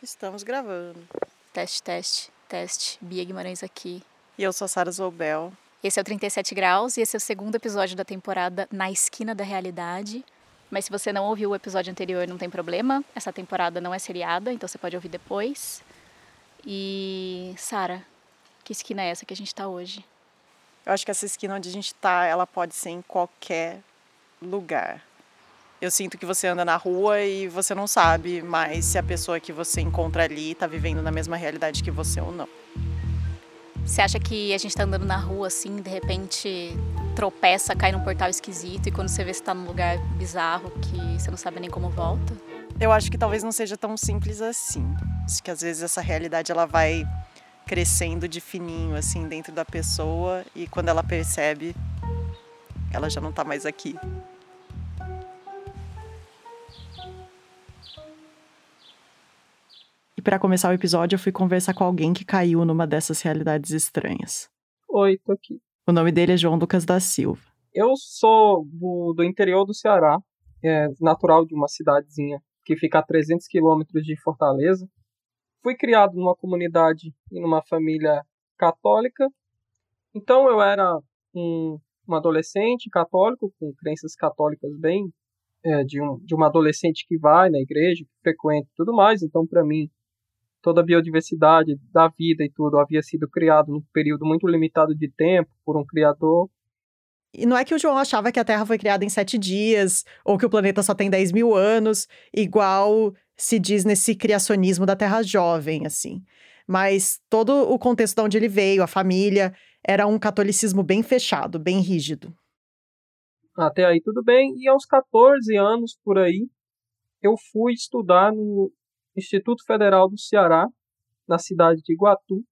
Estamos gravando. Teste, teste, teste. Bia Guimarães aqui. E eu sou a Sara Zoubel. Esse é o 37 Graus e esse é o segundo episódio da temporada Na Esquina da Realidade. Mas se você não ouviu o episódio anterior, não tem problema. Essa temporada não é seriada, então você pode ouvir depois. E, Sara, que esquina é essa que a gente tá hoje? Eu acho que essa esquina onde a gente tá, ela pode ser em qualquer lugar. Eu sinto que você anda na rua e você não sabe mais se a pessoa que você encontra ali está vivendo na mesma realidade que você ou não. Você acha que a gente tá andando na rua assim, de repente tropeça, cai num portal esquisito e quando você vê você tá num lugar bizarro que você não sabe nem como volta? Eu acho que talvez não seja tão simples assim. Acho que às vezes essa realidade ela vai crescendo de fininho assim dentro da pessoa e quando ela percebe, ela já não tá mais aqui. Para começar o episódio, eu fui conversar com alguém que caiu numa dessas realidades estranhas. Oi, tô aqui. O nome dele é João Lucas da Silva. Eu sou do, do interior do Ceará, é, natural de uma cidadezinha que fica a 300 quilômetros de Fortaleza. Fui criado numa comunidade e numa família católica. Então eu era um, um adolescente católico, com crenças católicas bem é, de, um, de uma adolescente que vai na igreja, que frequenta e tudo mais. Então, para mim, toda a biodiversidade da vida e tudo havia sido criado num período muito limitado de tempo por um criador. E não é que o João achava que a Terra foi criada em sete dias, ou que o planeta só tem 10 mil anos, igual se diz nesse criacionismo da Terra jovem, assim. Mas todo o contexto de onde ele veio, a família, era um catolicismo bem fechado, bem rígido. Até aí tudo bem. E aos 14 anos por aí, eu fui estudar no Instituto Federal do Ceará, na cidade de Iguatu.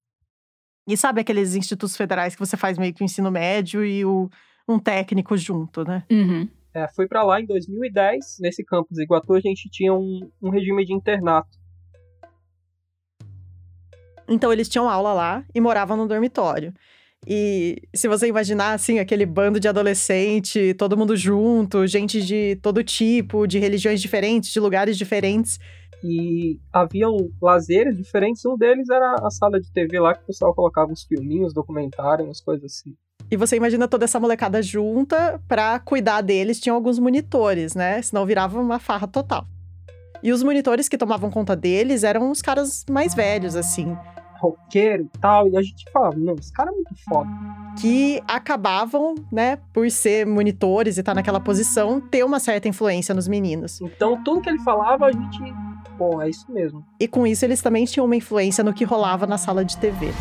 E sabe aqueles institutos federais que você faz meio que o ensino médio e o, um técnico junto, né? Uhum. É, fui para lá em 2010. Nesse campus de Iguatu a gente tinha um, um regime de internato. Então eles tinham aula lá e moravam no dormitório. E se você imaginar, assim, aquele bando de adolescente, todo mundo junto, gente de todo tipo, de religiões diferentes, de lugares diferentes. E haviam lazeres diferentes. Um deles era a sala de TV lá que o pessoal colocava uns filminhos, documentários, umas coisas assim. E você imagina toda essa molecada junta pra cuidar deles, tinham alguns monitores, né? Senão virava uma farra total. E os monitores que tomavam conta deles eram os caras mais velhos, assim roqueiro e tal. E a gente falava, não, esse cara é muito foda. Que acabavam, né, por ser monitores e estar tá naquela posição, ter uma certa influência nos meninos. Então, tudo que ele falava, a gente. Pô, é isso mesmo. E com isso, eles também tinham uma influência no que rolava na sala de TV.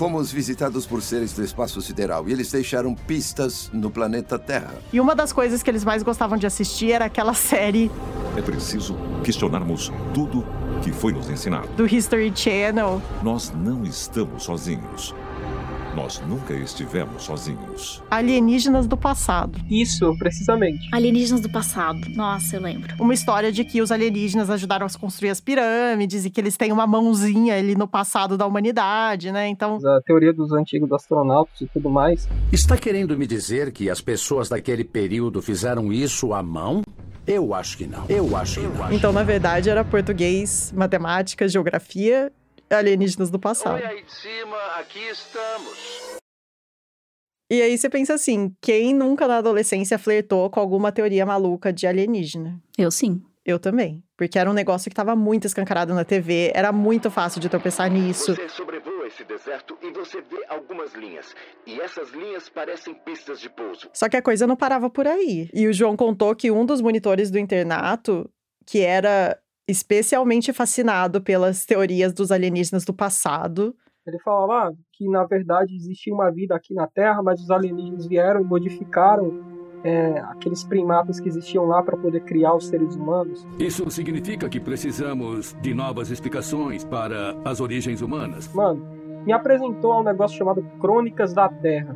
Fomos visitados por seres do espaço sideral e eles deixaram pistas no planeta Terra. E uma das coisas que eles mais gostavam de assistir era aquela série. É preciso questionarmos tudo que foi nos ensinado. Do History Channel. Nós não estamos sozinhos. Nós nunca estivemos sozinhos. Alienígenas do passado. Isso, precisamente. Alienígenas do passado. Nossa, eu lembro. Uma história de que os alienígenas ajudaram a construir as pirâmides e que eles têm uma mãozinha ali no passado da humanidade, né? Então. A teoria dos antigos astronautas e tudo mais. Está querendo me dizer que as pessoas daquele período fizeram isso à mão? Eu acho que não. Eu acho que não. Então, na verdade, era português, matemática, geografia, alienígenas do passado. Oi, aí de cima, aqui estamos. E aí você pensa assim, quem nunca na adolescência flertou com alguma teoria maluca de alienígena? Eu sim. Eu também. Porque era um negócio que estava muito escancarado na TV, era muito fácil de tropeçar nisso. Você sobrevoa esse deserto e você vê algumas linhas. E essas linhas parecem pistas de pouso. Só que a coisa não parava por aí. E o João contou que um dos monitores do internato, que era especialmente fascinado pelas teorias dos alienígenas do passado, ele falava que, na verdade, existia uma vida aqui na Terra, mas os alienígenas vieram e modificaram é, aqueles primatas que existiam lá para poder criar os seres humanos. Isso significa que precisamos de novas explicações para as origens humanas. Mano, me apresentou a um negócio chamado Crônicas da Terra,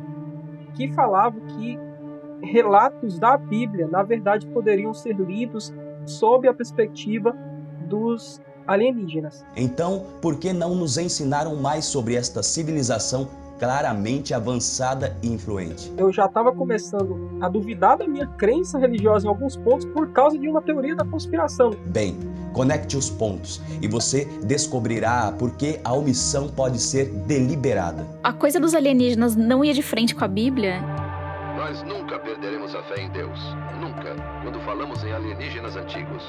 que falava que relatos da Bíblia, na verdade, poderiam ser lidos sob a perspectiva dos alienígenas. Então, por que não nos ensinaram mais sobre esta civilização claramente avançada e influente? Eu já estava começando a duvidar da minha crença religiosa em alguns pontos por causa de uma teoria da conspiração. Bem, Conecte os pontos e você descobrirá por que a omissão pode ser deliberada. A coisa dos alienígenas não ia de frente com a Bíblia? Nós nunca perderemos a fé em Deus. Nunca. Quando falamos em alienígenas antigos.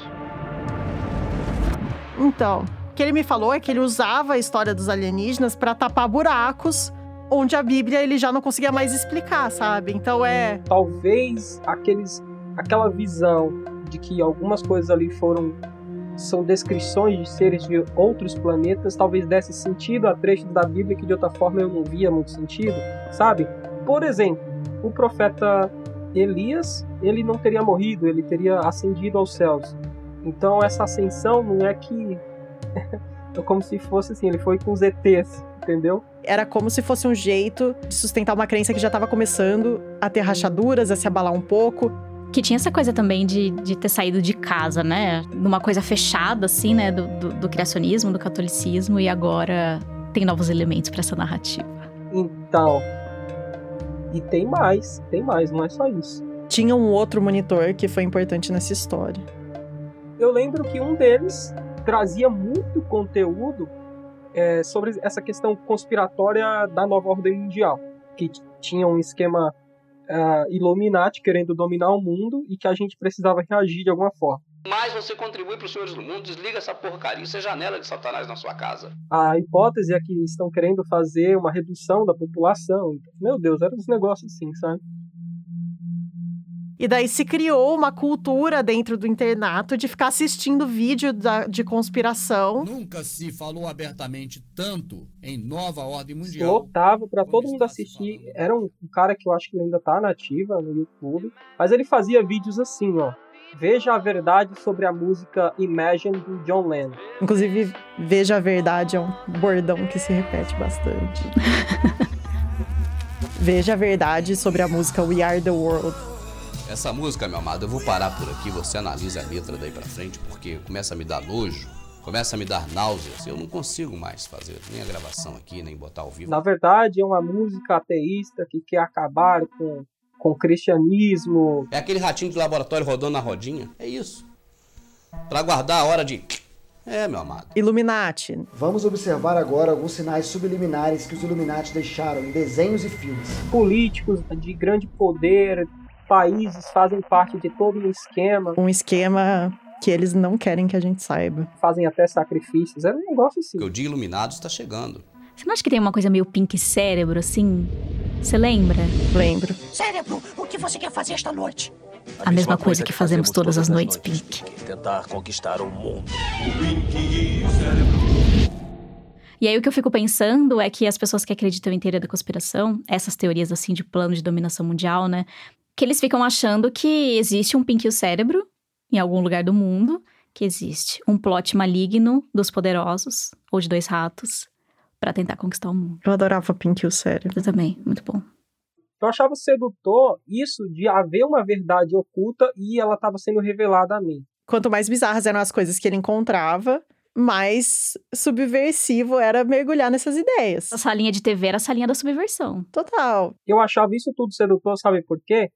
Então, o que ele me falou é que ele usava a história dos alienígenas para tapar buracos onde a Bíblia ele já não conseguia mais explicar, sabe? Então é. Talvez aqueles, aquela visão de que algumas coisas ali foram são descrições de seres de outros planetas, talvez desse sentido a trechos da Bíblia que de outra forma eu não via muito sentido, sabe? Por exemplo, o profeta Elias, ele não teria morrido, ele teria ascendido aos céus. Então essa ascensão não é que é como se fosse assim, ele foi com os ETs, entendeu? Era como se fosse um jeito de sustentar uma crença que já estava começando a ter rachaduras, a se abalar um pouco. Que tinha essa coisa também de, de ter saído de casa, né? Numa coisa fechada, assim, né? Do, do, do criacionismo, do catolicismo, e agora tem novos elementos para essa narrativa. Então. E tem mais, tem mais, não é só isso. Tinha um outro monitor que foi importante nessa história. Eu lembro que um deles trazia muito conteúdo é, sobre essa questão conspiratória da nova ordem mundial, que tinha um esquema uh, Illuminati querendo dominar o mundo e que a gente precisava reagir de alguma forma. Mas você contribui para os senhores do mundo, desliga essa porcaria, isso é janela de Satanás na sua casa. A hipótese é que estão querendo fazer uma redução da população. Meu Deus, eram uns negócios assim, sabe? E daí se criou uma cultura dentro do internato de ficar assistindo vídeo da, de conspiração. Nunca se falou abertamente tanto em nova ordem mundial. Lotava para todo mundo assistir. Era um, um, cara que eu acho que ainda tá nativa no YouTube. Mas ele fazia vídeos assim, ó. Veja a verdade sobre a música Imagine do John Lennon. Inclusive, Veja a verdade é um bordão que se repete bastante. Veja a verdade sobre a música We Are the World. Essa música, meu amado, eu vou parar por aqui, você analisa a letra daí pra frente, porque começa a me dar nojo, começa a me dar náuseas. Eu não consigo mais fazer nem a gravação aqui, nem botar ao vivo. Na verdade, é uma música ateísta que quer acabar com, com o cristianismo. É aquele ratinho de laboratório rodando na rodinha? É isso. Pra guardar a hora de. É, meu amado. Illuminati. Vamos observar agora alguns sinais subliminares que os Illuminati deixaram em desenhos e filmes. Políticos de grande poder países fazem parte de todo um esquema. Um esquema que eles não querem que a gente saiba. Fazem até sacrifícios. É um negócio assim. O dia iluminado está chegando. Você não acha que tem uma coisa meio pink cérebro, assim? Você lembra? Lembro. Cérebro, o que você quer fazer esta noite? A, a mesma, coisa, que, que fazemos, fazemos todas, as noites, noites, Pink. Tentar conquistar o mundo. O Pink e o cérebro. E aí o que eu fico pensando é que as pessoas que acreditam em teoria da conspiração, essas teorias assim de plano de dominação mundial, né, que eles ficam achando que existe um Pink Cérebro em algum lugar do mundo, que existe um plot maligno dos poderosos, ou de dois ratos, para tentar conquistar o mundo. Eu adorava Pink o Cérebro. Eu também, muito bom. Eu achava sedutor isso de haver uma verdade oculta e ela estava sendo revelada a mim. Quanto mais bizarras eram as coisas que ele encontrava, mais subversivo era mergulhar nessas ideias. A salinha de TV era a salinha da subversão. Total. Eu achava isso tudo sedutor, sabe por quê?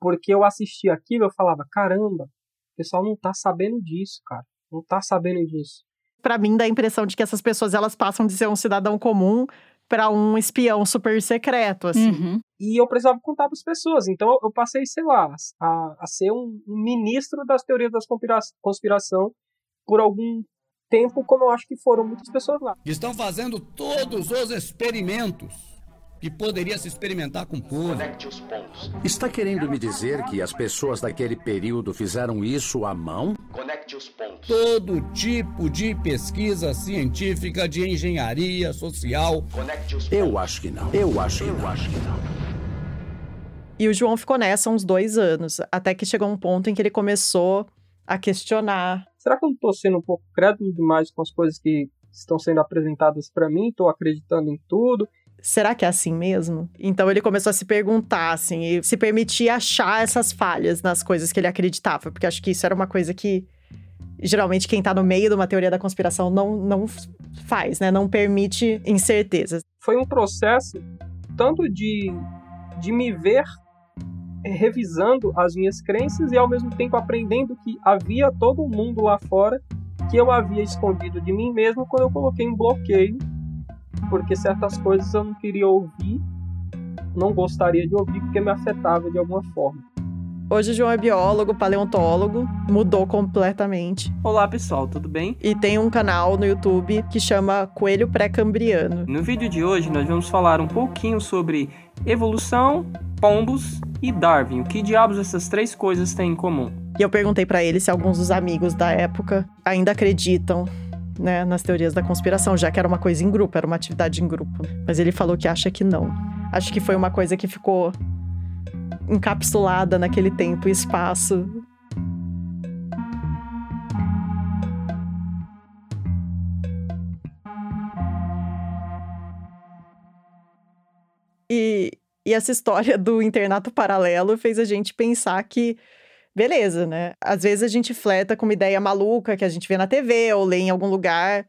Porque eu assistia aquilo eu falava, caramba, o pessoal não tá sabendo disso, cara. Não tá sabendo disso. Para mim dá a impressão de que essas pessoas elas passam de ser um cidadão comum para um espião super secreto, assim. Uhum. E eu precisava contar para as pessoas. Então eu passei, sei lá, a, a ser um, um ministro das teorias da conspira conspiração por algum tempo, como eu acho que foram muitas pessoas lá. Estão fazendo todos os experimentos que poderia se experimentar com tudo. Está querendo me dizer que as pessoas daquele período fizeram isso à mão? Conecte os pontos. Todo tipo de pesquisa científica, de engenharia social. Conecte os pontos. Eu acho que não. Eu acho que, Eu não. Acho que não. E o João ficou nessa uns dois anos, até que chegou um ponto em que ele começou a questionar. Será que eu não estou sendo um pouco crédulo demais com as coisas que estão sendo apresentadas para mim? Estou acreditando em tudo? Será que é assim mesmo? Então ele começou a se perguntar, assim, e se permitir achar essas falhas nas coisas que ele acreditava, porque acho que isso era uma coisa que geralmente quem tá no meio de uma teoria da conspiração não, não faz, né? Não permite incertezas. Foi um processo tanto de, de me ver revisando as minhas crenças e ao mesmo tempo aprendendo que havia todo mundo lá fora que eu havia escondido de mim mesmo quando eu coloquei um bloqueio, porque certas coisas eu não queria ouvir, não gostaria de ouvir porque me afetava de alguma forma. Hoje o João é biólogo, paleontólogo, mudou completamente. Olá pessoal, tudo bem? E tem um canal no YouTube que chama Coelho Pré-Cambriano. No vídeo de hoje nós vamos falar um pouquinho sobre evolução, pombos e Darwin. O que diabos essas três coisas têm em comum? E eu perguntei para ele se alguns dos amigos da época ainda acreditam né, nas teorias da conspiração, já que era uma coisa em grupo, era uma atividade em grupo. Mas ele falou que acha que não. Acho que foi uma coisa que ficou encapsulada naquele tempo e espaço. E, e essa história do internato paralelo fez a gente pensar que, beleza, né? Às vezes a gente fleta com uma ideia maluca que a gente vê na TV ou lê em algum lugar.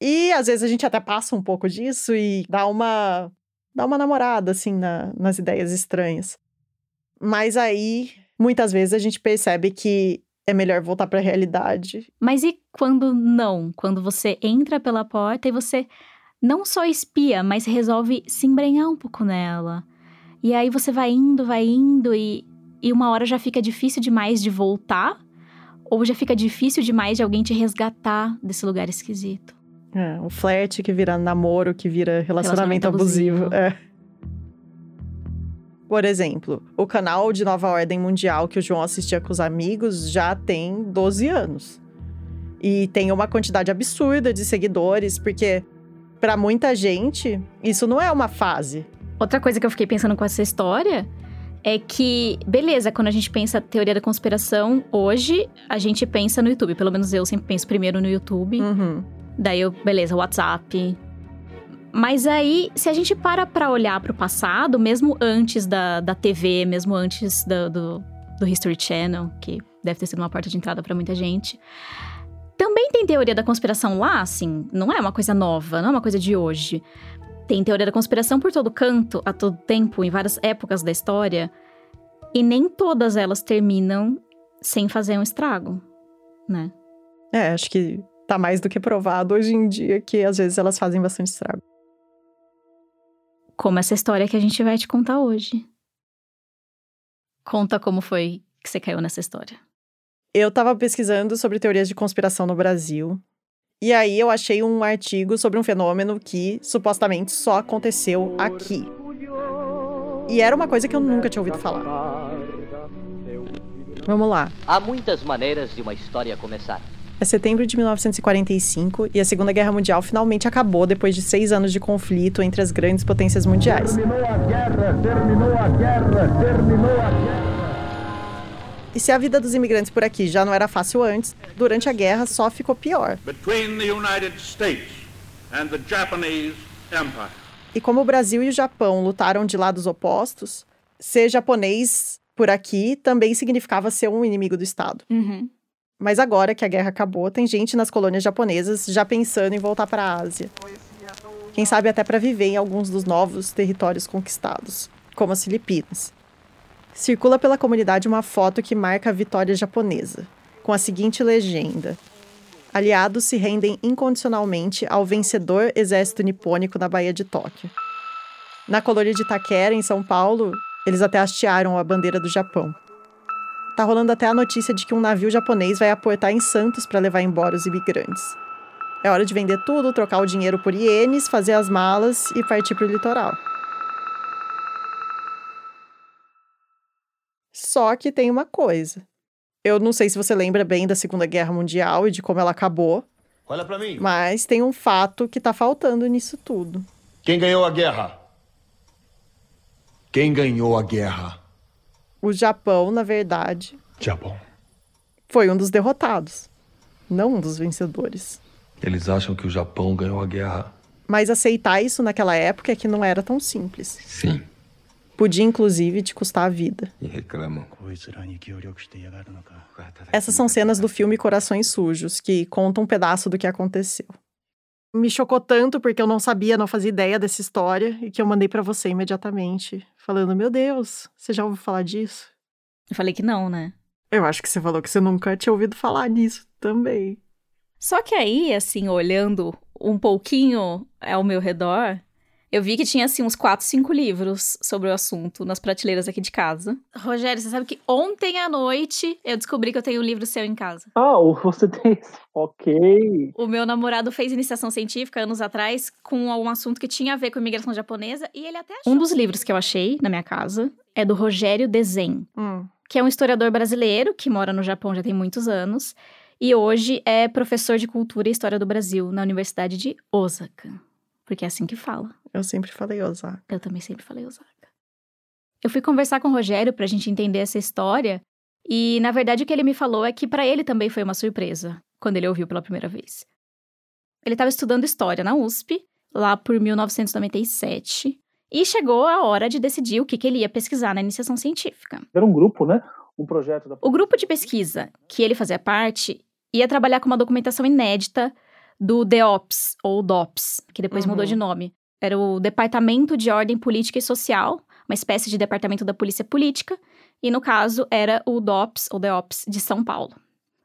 E às vezes a gente até passa um pouco disso e dá uma, dá uma namorada, assim, na, nas ideias estranhas. Mas aí, muitas vezes, a gente percebe que é melhor voltar para a realidade. Mas e quando não? Quando você entra pela porta e você não só espia, mas resolve se embrenhar um pouco nela. E aí você vai indo, vai indo e, e uma hora já fica difícil demais de voltar, ou já fica difícil demais de alguém te resgatar desse lugar esquisito. É, o flerte que vira namoro, que vira relacionamento, relacionamento abusivo. abusivo. É. Por exemplo, o canal de Nova Ordem Mundial que o João assistia com os amigos já tem 12 anos. E tem uma quantidade absurda de seguidores, porque para muita gente isso não é uma fase. Outra coisa que eu fiquei pensando com essa história é que, beleza, quando a gente pensa teoria da conspiração, hoje a gente pensa no YouTube. Pelo menos eu sempre penso primeiro no YouTube. Uhum. Daí eu, beleza, WhatsApp, mas aí, se a gente para pra olhar pro passado, mesmo antes da, da TV, mesmo antes do, do, do History Channel, que deve ter sido uma porta de entrada para muita gente, também tem teoria da conspiração lá, assim, não é uma coisa nova, não é uma coisa de hoje. Tem teoria da conspiração por todo canto, a todo tempo, em várias épocas da história, e nem todas elas terminam sem fazer um estrago, né? É, acho que tá mais do que provado hoje em dia que às vezes elas fazem bastante estrago como essa história que a gente vai te contar hoje. Conta como foi que você caiu nessa história. Eu estava pesquisando sobre teorias de conspiração no Brasil. E aí eu achei um artigo sobre um fenômeno que supostamente só aconteceu aqui. E era uma coisa que eu nunca tinha ouvido falar. Vamos lá. Há muitas maneiras de uma história começar. É setembro de 1945 e a Segunda Guerra Mundial finalmente acabou depois de seis anos de conflito entre as grandes potências mundiais. Terminou a guerra, terminou a guerra, terminou a guerra. E se a vida dos imigrantes por aqui já não era fácil antes, durante a guerra só ficou pior. E como o Brasil e o Japão lutaram de lados opostos, ser japonês por aqui também significava ser um inimigo do Estado. Uhum. Mas agora que a guerra acabou, tem gente nas colônias japonesas já pensando em voltar para a Ásia. Quem sabe até para viver em alguns dos novos territórios conquistados, como as Filipinas. Circula pela comunidade uma foto que marca a vitória japonesa, com a seguinte legenda: Aliados se rendem incondicionalmente ao vencedor exército nipônico na Baía de Tóquio. Na colônia de Itaquera, em São Paulo, eles até hastearam a bandeira do Japão. Tá rolando até a notícia de que um navio japonês vai aportar em Santos para levar embora os imigrantes. É hora de vender tudo, trocar o dinheiro por ienes, fazer as malas e partir para o litoral. Só que tem uma coisa. Eu não sei se você lembra bem da Segunda Guerra Mundial e de como ela acabou. Olha para mim. Mas tem um fato que tá faltando nisso tudo. Quem ganhou a guerra? Quem ganhou a guerra? o Japão, na verdade. Japão. Foi um dos derrotados, não um dos vencedores. Eles acham que o Japão ganhou a guerra. Mas aceitar isso naquela época é que não era tão simples. Sim. Podia, inclusive, te custar a vida. E reclamam. Essas são cenas do filme Corações Sujos, que contam um pedaço do que aconteceu. Me chocou tanto porque eu não sabia, não fazia ideia dessa história e que eu mandei para você imediatamente falando: Meu Deus, você já ouviu falar disso? Eu falei que não, né? Eu acho que você falou que você nunca tinha ouvido falar nisso também. Só que aí, assim, olhando um pouquinho ao meu redor, eu vi que tinha, assim, uns 4, 5 livros sobre o assunto nas prateleiras aqui de casa. Rogério, você sabe que ontem à noite eu descobri que eu tenho um livro seu em casa. Ah, você tem. Ok. O meu namorado fez iniciação científica anos atrás com algum assunto que tinha a ver com imigração japonesa e ele até achou. Um dos livros que eu achei na minha casa é do Rogério Dezen, Hum. que é um historiador brasileiro que mora no Japão já tem muitos anos e hoje é professor de cultura e história do Brasil na Universidade de Osaka. Porque é assim que fala. Eu sempre falei Osaka. Eu também sempre falei Osaka. Eu fui conversar com o Rogério pra gente entender essa história e, na verdade, o que ele me falou é que pra ele também foi uma surpresa quando ele ouviu pela primeira vez. Ele estava estudando história na USP, lá por 1997, e chegou a hora de decidir o que, que ele ia pesquisar na iniciação científica. Era um grupo, né? Um projeto da. O grupo de pesquisa que ele fazia parte ia trabalhar com uma documentação inédita do DEOPS, ou DOPS, que depois mudou Uhum. de nome. Era o Departamento de Ordem Política e Social, uma espécie de departamento da Polícia Política, e no caso era o DOPS, ou DEOPS, de São Paulo.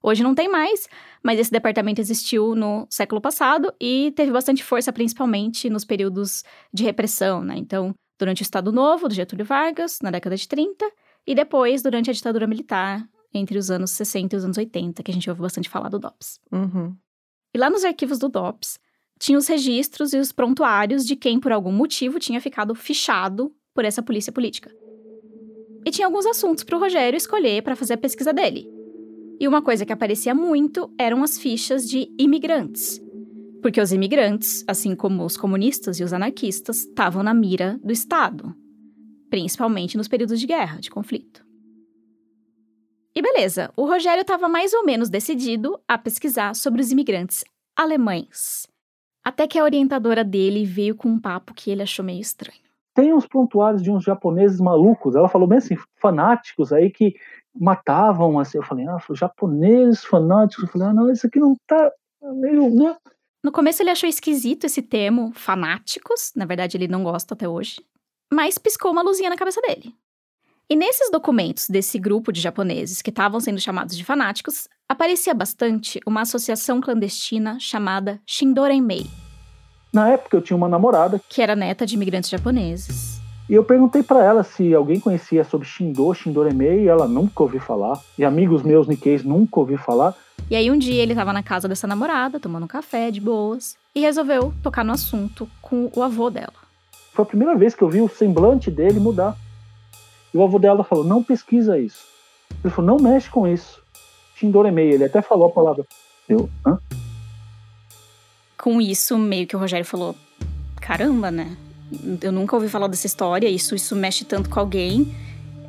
Hoje não tem mais, mas esse departamento existiu no século passado e teve bastante força, principalmente nos períodos de repressão, né? Então, durante o Estado Novo, do Getúlio Vargas, na década de 30, e depois durante a ditadura militar, entre os anos 60 e os anos 80, que a gente ouve bastante falar do DOPS. Uhum. E lá nos arquivos do DOPS, tinha os registros e os prontuários de quem, por algum motivo, tinha ficado fichado por essa polícia política. E tinha alguns assuntos para o Rogério escolher para fazer a pesquisa dele. E uma coisa que aparecia muito eram as fichas de imigrantes. Porque os imigrantes, assim como os comunistas e os anarquistas, estavam na mira do Estado, principalmente nos períodos de guerra, de conflito. E beleza, o Rogério estava mais ou menos decidido a pesquisar sobre os imigrantes alemães. Até que a orientadora dele veio com um papo que ele achou meio estranho. Tem uns prontuários de uns japoneses malucos. Ela falou bem assim, fanáticos aí que matavam, assim. Eu falei, ah, japoneses fanáticos. Eu falei, ah, não, isso aqui não tá meio, né? No começo ele achou esquisito esse termo fanáticos, na verdade ele não gosta até hoje, mas piscou uma luzinha na cabeça dele. E nesses documentos desse grupo de japoneses que estavam sendo chamados de fanáticos, aparecia bastante uma associação clandestina chamada Shindorenmei, Na época eu tinha uma namorada que era neta de imigrantes japoneses. e eu perguntei pra ela se alguém conhecia sobre Shindo, Shindoremei, e ela nunca ouviu falar. E amigos meus Nikkeis nunca ouviu falar. E aí um dia ele estava na casa dessa namorada, tomando um café de boas, e resolveu tocar no assunto com o avô dela. Foi a primeira vez que eu vi o semblante dele mudar. E o avô dela falou: não pesquisa isso. Ele falou: não mexe com isso. Shindoremei, ele até falou a palavra. Eu, hã? Com isso, meio que o Rogério falou: caramba, né? Eu nunca ouvi falar dessa história, isso, isso mexe tanto com alguém.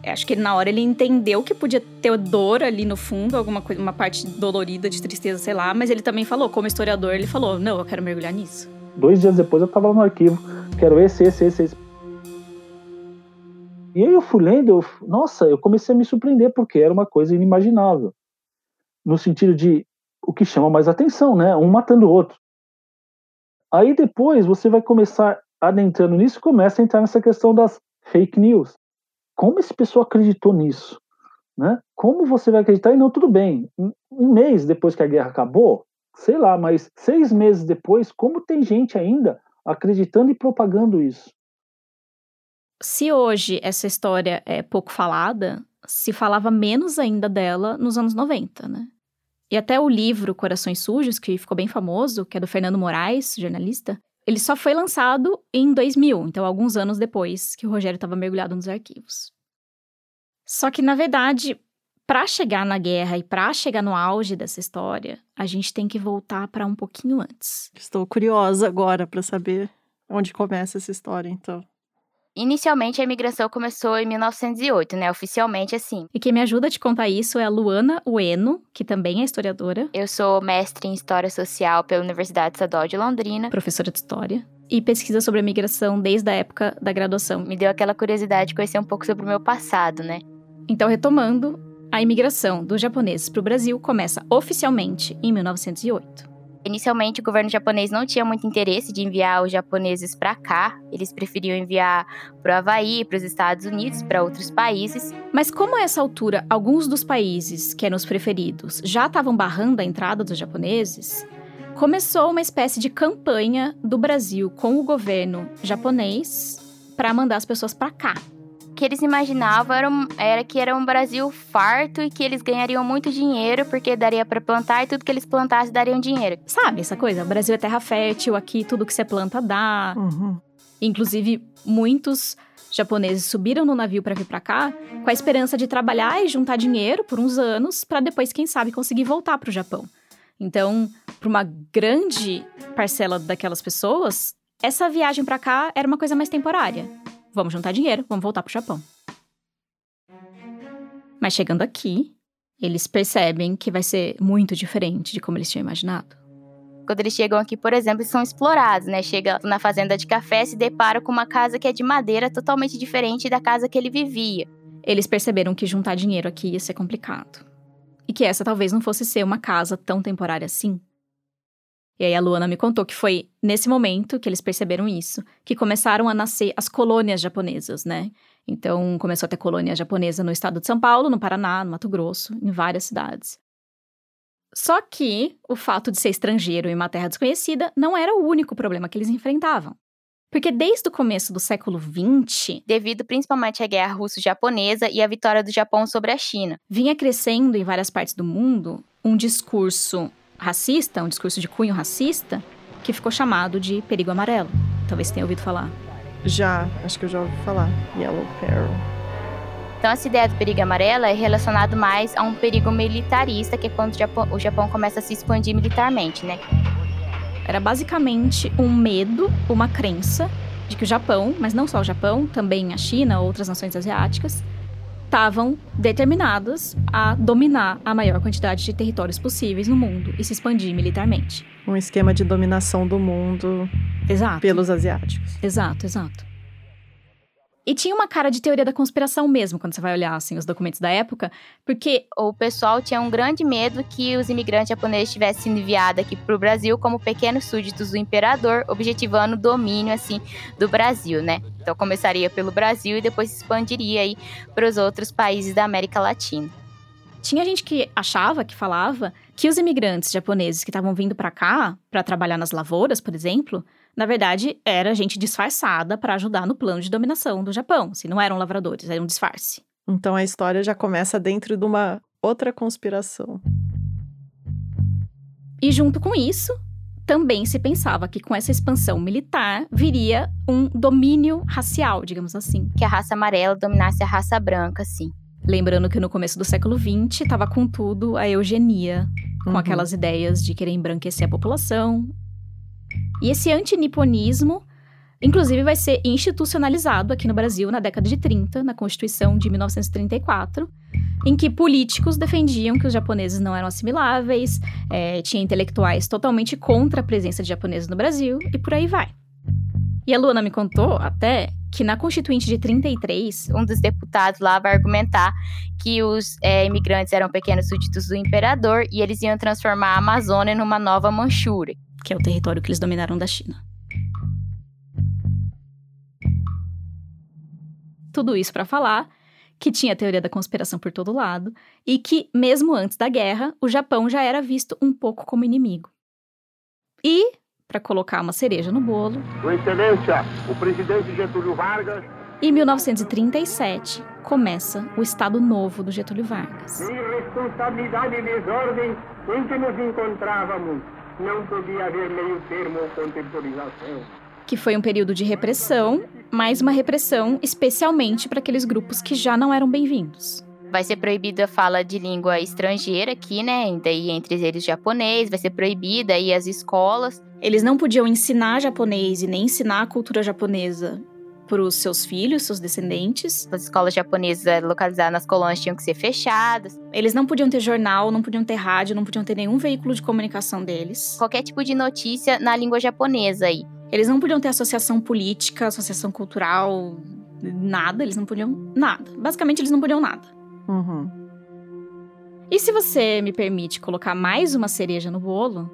Acho que na hora ele entendeu que podia ter dor ali no fundo, alguma coisa, uma parte dolorida de tristeza, sei lá, mas ele também falou, como historiador, ele falou: não, eu quero mergulhar nisso. Dois dias depois eu tava no arquivo. Quero esse, esse, esse, esse. E aí eu fui lendo, eu, nossa, eu comecei a me surpreender, porque era uma coisa inimaginável. No sentido de o que chama mais atenção, né? Um matando o outro. Aí depois você vai começar adentrando nisso começa a entrar nessa questão das fake news. Como esse pessoal acreditou nisso? Né? Como você vai acreditar? E não, tudo bem. Um mês depois que a guerra acabou, sei lá, mas seis meses depois, como tem gente ainda acreditando e propagando isso? Se hoje essa história é pouco falada, se falava menos ainda dela nos anos 90, né? E até o livro Corações Sujos, que ficou bem famoso, que é do Fernando Moraes, jornalista, ele só foi lançado em 2000, então alguns anos depois que o Rogério estava mergulhado nos arquivos. Só que, na verdade, para chegar na guerra e para chegar no auge dessa história, a gente tem que voltar para um pouquinho antes. Estou curiosa agora para saber onde começa essa história, então. Inicialmente, a imigração começou em 1908, né? Oficialmente, assim. E quem me ajuda a te contar isso é a Luana Ueno, que também é historiadora, Eu sou mestre em História Social pela Universidade Estadual de Londrina. professora de história, e pesquisa sobre a migração desde a época da graduação. Me deu aquela curiosidade de conhecer um pouco sobre o meu passado, né? Então, retomando, a imigração dos japoneses para o Brasil começa oficialmente em 1908. Inicialmente, o governo japonês não tinha muito interesse de enviar os japoneses para cá. Eles preferiam enviar para o Havaí, para os Estados Unidos, para outros países. Mas como a essa altura alguns dos países que eram os preferidos já estavam barrando a entrada dos japoneses, começou uma espécie de campanha do Brasil com o governo japonês para mandar as pessoas para cá. O que eles imaginavam era, um, era, que era um Brasil farto e que eles ganhariam muito dinheiro porque daria para plantar e tudo que eles plantassem dariam dinheiro. Sabe essa coisa? O Brasil é terra fértil, aqui tudo que você planta dá. Uhum. Inclusive, muitos japoneses subiram no navio para vir para cá com a esperança de trabalhar e juntar dinheiro por uns anos para depois, quem sabe, conseguir voltar para o Japão. Então, para uma grande parcela daquelas pessoas, essa viagem para cá era uma coisa mais temporária. Vamos juntar dinheiro, vamos voltar para o Japão. Mas chegando aqui, eles percebem que vai ser muito diferente de como eles tinham imaginado. Quando eles chegam aqui, por exemplo, são explorados, né? Chega na fazenda de café, se depara com uma casa que é de madeira totalmente diferente da casa que ele vivia. Eles perceberam que juntar dinheiro aqui ia ser complicado. E que essa talvez não fosse ser uma casa tão temporária assim. E aí a Luana me contou que foi nesse momento que eles perceberam isso, que começaram a nascer as colônias japonesas, né? Então começou a ter colônia japonesa no estado de São Paulo, no Paraná, no Mato Grosso, em várias cidades. Só que o fato de ser estrangeiro em uma terra desconhecida não era o único problema que eles enfrentavam. Porque desde o começo do século XX, devido principalmente à guerra russo-japonesa e à vitória do Japão sobre a China, vinha crescendo em várias partes do mundo um discurso racista, um discurso de cunho racista, que ficou chamado de perigo amarelo. Talvez você tenha ouvido falar. Já, acho que eu já ouvi falar. Yellow Peril. Então, essa ideia do perigo amarelo é relacionado mais a um perigo militarista, que é quando o Japão, o Japão começa a se expandir militarmente, né? Era basicamente um medo, uma crença de que o Japão, mas não só o Japão, também a China, outras nações asiáticas, estavam determinadas a dominar a maior quantidade de territórios possíveis no mundo e se expandir militarmente. Um esquema de dominação do mundo exato. pelos asiáticos. Exato, exato. E tinha uma cara de teoria da conspiração mesmo, quando você vai olhar assim, os documentos da época, porque o pessoal tinha um grande medo que os imigrantes japoneses tivessem sido enviados aqui para o Brasil como pequenos súditos do imperador, objetivando o domínio assim do Brasil, né? Então começaria pelo Brasil e depois se expandiria aí para os outros países da América Latina. Tinha gente que achava, que falava, que os imigrantes japoneses que estavam vindo para cá para trabalhar nas lavouras, por exemplo, na verdade, era gente disfarçada para ajudar no plano de dominação do Japão. Se não eram lavradores, era um disfarce. Então a história já começa dentro de uma outra conspiração. E junto com isso, também se pensava que com essa expansão militar viria um domínio racial, digamos assim. Que a raça amarela dominasse a raça branca, sim. Lembrando que no começo do século XX estava com tudo a eugenia, com uhum. aquelas ideias de querer embranquecer a população, e esse antiniponismo, inclusive, vai ser institucionalizado aqui no Brasil na década de 30, na Constituição de 1934, em que políticos defendiam que os japoneses não eram assimiláveis, é, tinha intelectuais totalmente contra a presença de japoneses no Brasil, e por aí vai. E a Luana me contou até que na Constituinte de 33, um dos deputados lá vai argumentar que os é, imigrantes eram pequenos súditos do imperador e eles iam transformar a Amazônia numa nova Manchúria que é o território que eles dominaram da China. Tudo isso para falar que tinha teoria da conspiração por todo lado e que, mesmo antes da guerra, o Japão já era visto um pouco como inimigo. E, para colocar uma cereja no bolo. Sua Excelência, o presidente Getúlio Vargas. Em 1937, começa o Estado Novo do Getúlio Vargas. Em responsabilidade e desordem em que nos encontrávamos, não podia haver meio termo ou contemporização. Que foi um período de repressão, mas uma repressão especialmente para aqueles grupos que já não eram bem-vindos. Vai ser proibida a fala de língua estrangeira aqui, né? Daí entre eles japonês, vai ser proibida aí as escolas. Eles não podiam ensinar japonês e nem ensinar a cultura japonesa para os seus filhos, seus descendentes. As escolas japonesas localizadas nas colônias tinham que ser fechadas. Eles não podiam ter jornal, não podiam ter rádio, não podiam ter nenhum veículo de comunicação deles. Qualquer tipo de notícia na língua japonesa aí. Eles não podiam ter associação política, associação cultural, nada. Eles não podiam nada. Basicamente, eles não podiam nada. Uhum. E se você me permite colocar mais uma cereja no bolo,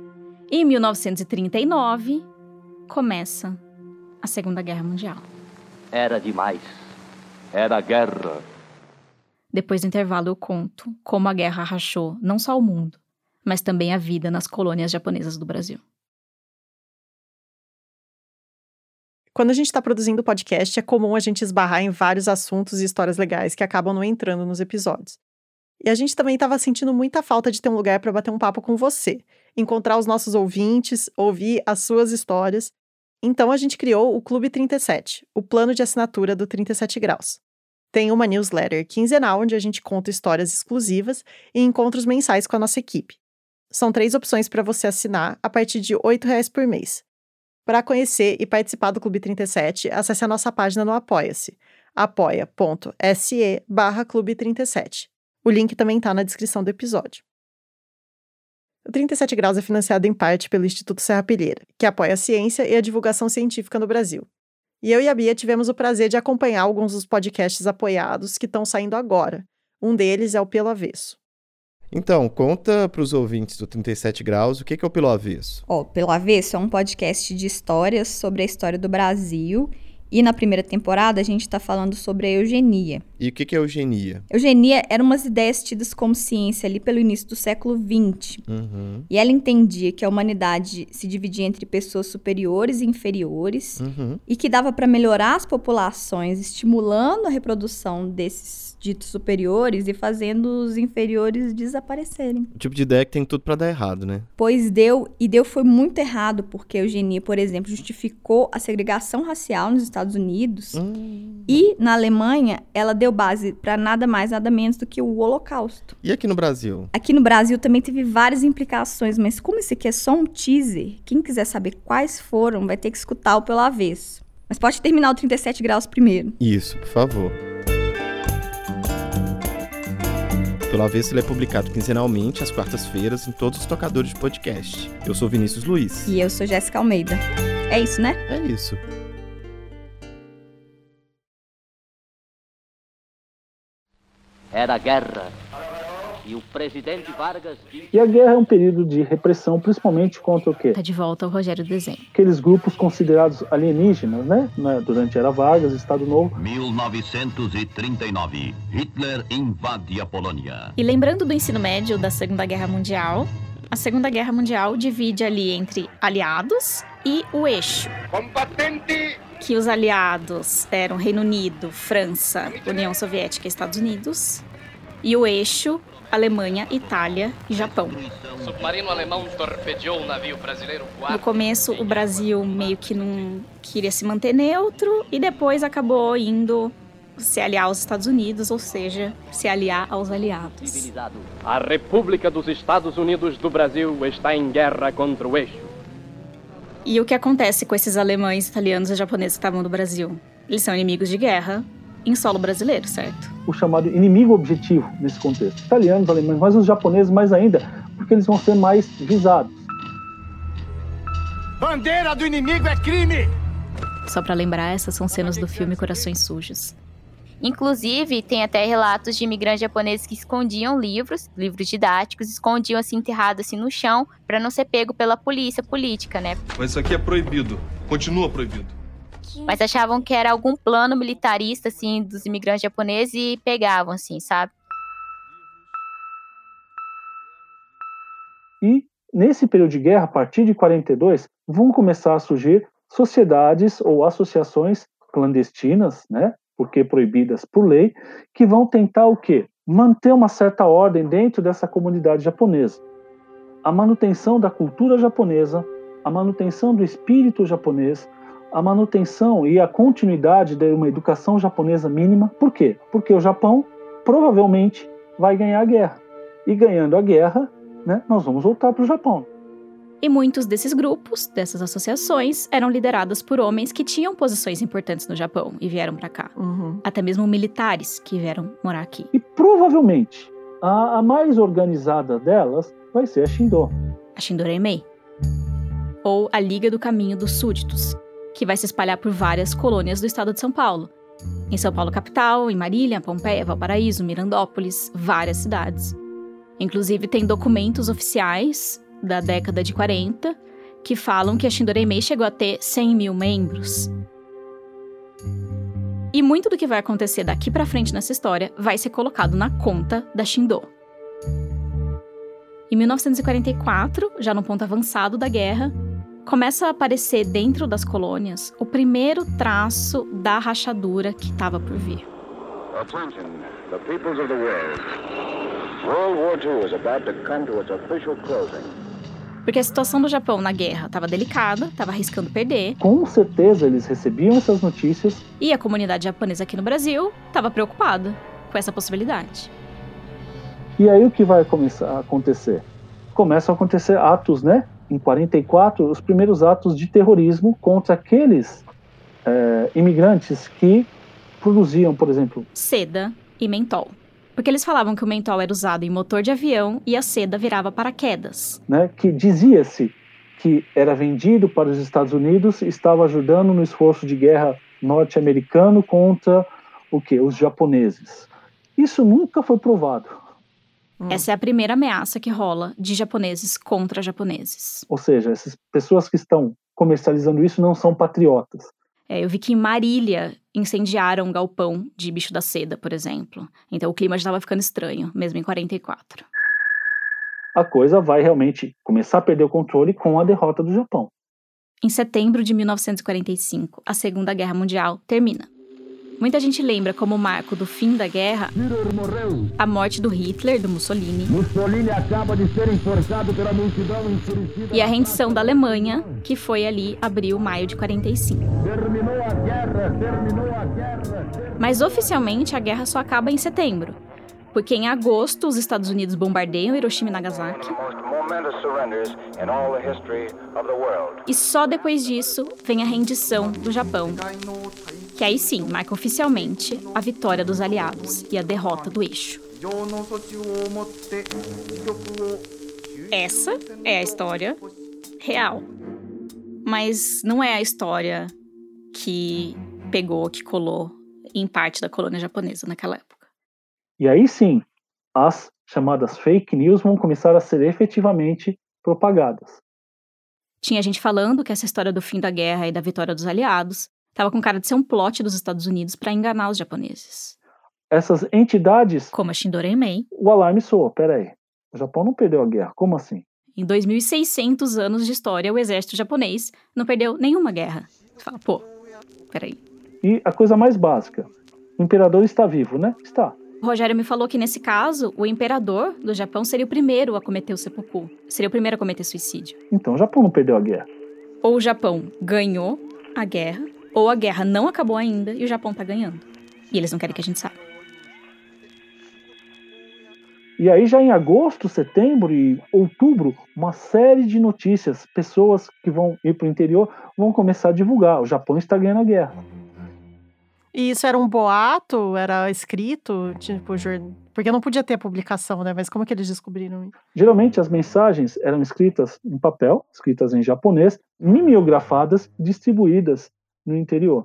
em 1939 começa a Segunda Guerra Mundial era demais. Era guerra. Depois do intervalo, eu conto como a guerra rachou não só o mundo, mas também a vida nas colônias japonesas do Brasil. Quando a gente está produzindo podcast, é comum a gente esbarrar em vários assuntos e histórias legais que acabam não entrando nos episódios. E a gente também estava sentindo muita falta de ter um lugar para bater um papo com você, encontrar os nossos ouvintes, ouvir as suas histórias então a gente criou o Clube 37, o plano de assinatura do 37 Graus. Tem uma newsletter quinzenal onde a gente conta histórias exclusivas e encontros mensais com a nossa equipe. São três opções para você assinar a partir de R$ 8,00 por mês. Para conhecer e participar do Clube 37, acesse a nossa página no Apoia-se, apoia.se barra Clube 37. O link também está na descrição do episódio. O 37 Graus é financiado em parte pelo Instituto Serra Pilheira, que apoia a ciência e a divulgação científica no Brasil. E eu e a Bia tivemos o prazer de acompanhar alguns dos podcasts apoiados que estão saindo agora. Um deles é o Pelo Avesso. Então, conta para os ouvintes do 37 Graus o que é o Pelo Avesso. Ó, oh, Pelo Avesso é um podcast de histórias sobre a história do Brasil. E na primeira temporada a gente está falando sobre a eugenia. E o que é eugenia? Eugenia eram umas ideias tidas como ciência ali pelo início do século XX. Uhum. E ela entendia que a humanidade se dividia entre pessoas superiores e inferiores uhum. e que dava para melhorar as populações, estimulando a reprodução desses ditos superiores e fazendo os inferiores desaparecerem. O tipo de ideia que tem tudo para dar errado, né? Pois deu, e deu foi muito errado, porque a eugenia, por exemplo, justificou a segregação racial nos Estados Unidos. Hum. E na Alemanha, ela deu base para nada mais, nada menos do que o Holocausto. E aqui no Brasil? Aqui no Brasil também teve várias implicações, mas como esse aqui é só um teaser, quem quiser saber quais foram, vai ter que escutar o pelo avesso. Mas pode terminar o 37 graus primeiro. Isso, por favor. Pelo Avesso ele é publicado quinzenalmente às quartas-feiras em todos os tocadores de podcast. Eu sou Vinícius Luiz. E eu sou Jéssica Almeida. É isso, né? É isso. Era guerra e o presidente Vargas. E a guerra é um período de repressão, principalmente contra o quê? Tá de volta o Rogério Desenho. Aqueles grupos considerados alienígenas, né? Durante a Era Vargas, Estado Novo. 1939. Hitler invade a Polônia. E lembrando do ensino médio da Segunda Guerra Mundial, a Segunda Guerra Mundial divide ali entre aliados e o eixo. Combatente! Que os aliados eram Reino Unido, França, União Soviética e Estados Unidos. E o eixo Alemanha, Itália e Japão. Submarino alemão torpedeou o navio brasileiro. No começo, o Brasil meio que não queria se manter neutro e depois acabou indo se aliar aos Estados Unidos, ou seja, se aliar aos aliados. A República dos Estados Unidos do Brasil está em guerra contra o eixo. E o que acontece com esses alemães, italianos e japoneses que estavam no Brasil? Eles são inimigos de guerra, em solo brasileiro, certo? O chamado inimigo objetivo nesse contexto. Italianos, alemães, mas os japoneses mais ainda, porque eles vão ser mais visados. Bandeira do inimigo é crime! Só para lembrar, essas são cenas do filme Corações Sujos. Inclusive, tem até relatos de imigrantes japoneses que escondiam livros, livros didáticos, escondiam assim enterrados assim no chão para não ser pego pela polícia política, né? Mas isso aqui é proibido. Continua proibido mas achavam que era algum plano militarista, assim, dos imigrantes japoneses e pegavam, assim, sabe? E nesse período de guerra, a partir de 42, vão começar a surgir sociedades ou associações clandestinas, né? Porque proibidas por lei, que vão tentar o quê? Manter uma certa ordem dentro dessa comunidade japonesa. A manutenção da cultura japonesa, a manutenção do espírito japonês, a manutenção e a continuidade de uma educação japonesa mínima. Por quê? Porque o Japão provavelmente vai ganhar a guerra. E ganhando a guerra, né, nós vamos voltar para o Japão. E muitos desses grupos, dessas associações, eram lideradas por homens que tinham posições importantes no Japão e vieram para cá. Uhum. Até mesmo militares que vieram morar aqui. E provavelmente a, a mais organizada delas vai ser a Shindo. A Shindorei-mei. Ou a Liga do Caminho dos Súditos, que vai se espalhar por várias colônias do estado de São Paulo. Em São Paulo capital, em Marília, Pompeia, Valparaíso, Mirandópolis, várias cidades. Inclusive tem documentos oficiais da década de 40 que falam que a Shindorei-mei chegou a ter 100 mil membros. E muito do que vai acontecer daqui para frente nessa história vai ser colocado na conta da Shindo. Em 1944, já no ponto avançado da guerra, começa a aparecer dentro das colônias o primeiro traço da rachadura que estava por vir. Porque a situação do Japão na guerra estava delicada, estava arriscando perder. Com certeza eles recebiam essas notícias. E a comunidade japonesa aqui no Brasil estava preocupada com essa possibilidade. E aí o que vai começar a acontecer? Começam a acontecer atos, né? Em 44, os primeiros atos de terrorismo contra aqueles é, imigrantes que produziam, por exemplo, seda e mentol. Porque eles falavam que o mentol era usado em motor de avião e a seda virava paraquedas. Né, que dizia-se que era vendido para os Estados Unidos e estava ajudando no esforço de guerra norte-americano contra o que? Os japoneses. Isso nunca foi provado. Essa é a primeira ameaça que rola de japoneses contra japoneses. Ou seja, essas pessoas que estão comercializando isso não são patriotas. É, eu vi que em Marília incendiaram um galpão de bicho da seda, por exemplo. Então o clima já estava ficando estranho, mesmo em 44. A coisa vai realmente começar a perder o controle com a derrota do Japão. Em setembro de 1945, a Segunda Guerra Mundial termina. Muita gente lembra como marco do fim da guerra a morte do Hitler, do Mussolini. Mussolini acaba de ser enforcado pela multidão E a rendição da Alemanha, que foi ali abril, maio de 45. Terminou a guerra, terminou a guerra. Mas oficialmente a guerra só acaba em setembro. Porque em agosto os Estados Unidos bombardeiam Hiroshima e Nagasaki. E só depois disso vem a rendição do Japão, que aí sim marca oficialmente a vitória dos aliados e a derrota do eixo. Essa é a história real. Mas não é a história que pegou, que colou em parte da colônia japonesa naquela época. E aí sim, as chamadas fake news vão começar a ser efetivamente propagadas. Tinha gente falando que essa história do fim da guerra e da vitória dos aliados estava com cara de ser um plot dos Estados Unidos para enganar os japoneses. Essas entidades. Como a Shindorenmei. O alarme soou, peraí. O Japão não perdeu a guerra, como assim? Em 2.600 anos de história, o exército japonês não perdeu nenhuma guerra. Você fala, pô, peraí. E a coisa mais básica: o imperador está vivo, né? Está. O Rogério me falou que nesse caso, o imperador do Japão seria o primeiro a cometer o seppuku. Seria o primeiro a cometer suicídio. Então o Japão não perdeu a guerra. Ou o Japão ganhou a guerra, ou a guerra não acabou ainda e o Japão tá ganhando. E eles não querem que a gente saiba. E aí, já em agosto, setembro e outubro, uma série de notícias, pessoas que vão ir para o interior vão começar a divulgar: o Japão está ganhando a guerra. E isso era um boato? Era escrito? Tipo, porque não podia ter publicação, né? Mas como que eles descobriram isso? Geralmente as mensagens eram escritas em papel, escritas em japonês, mimeografadas, distribuídas no interior.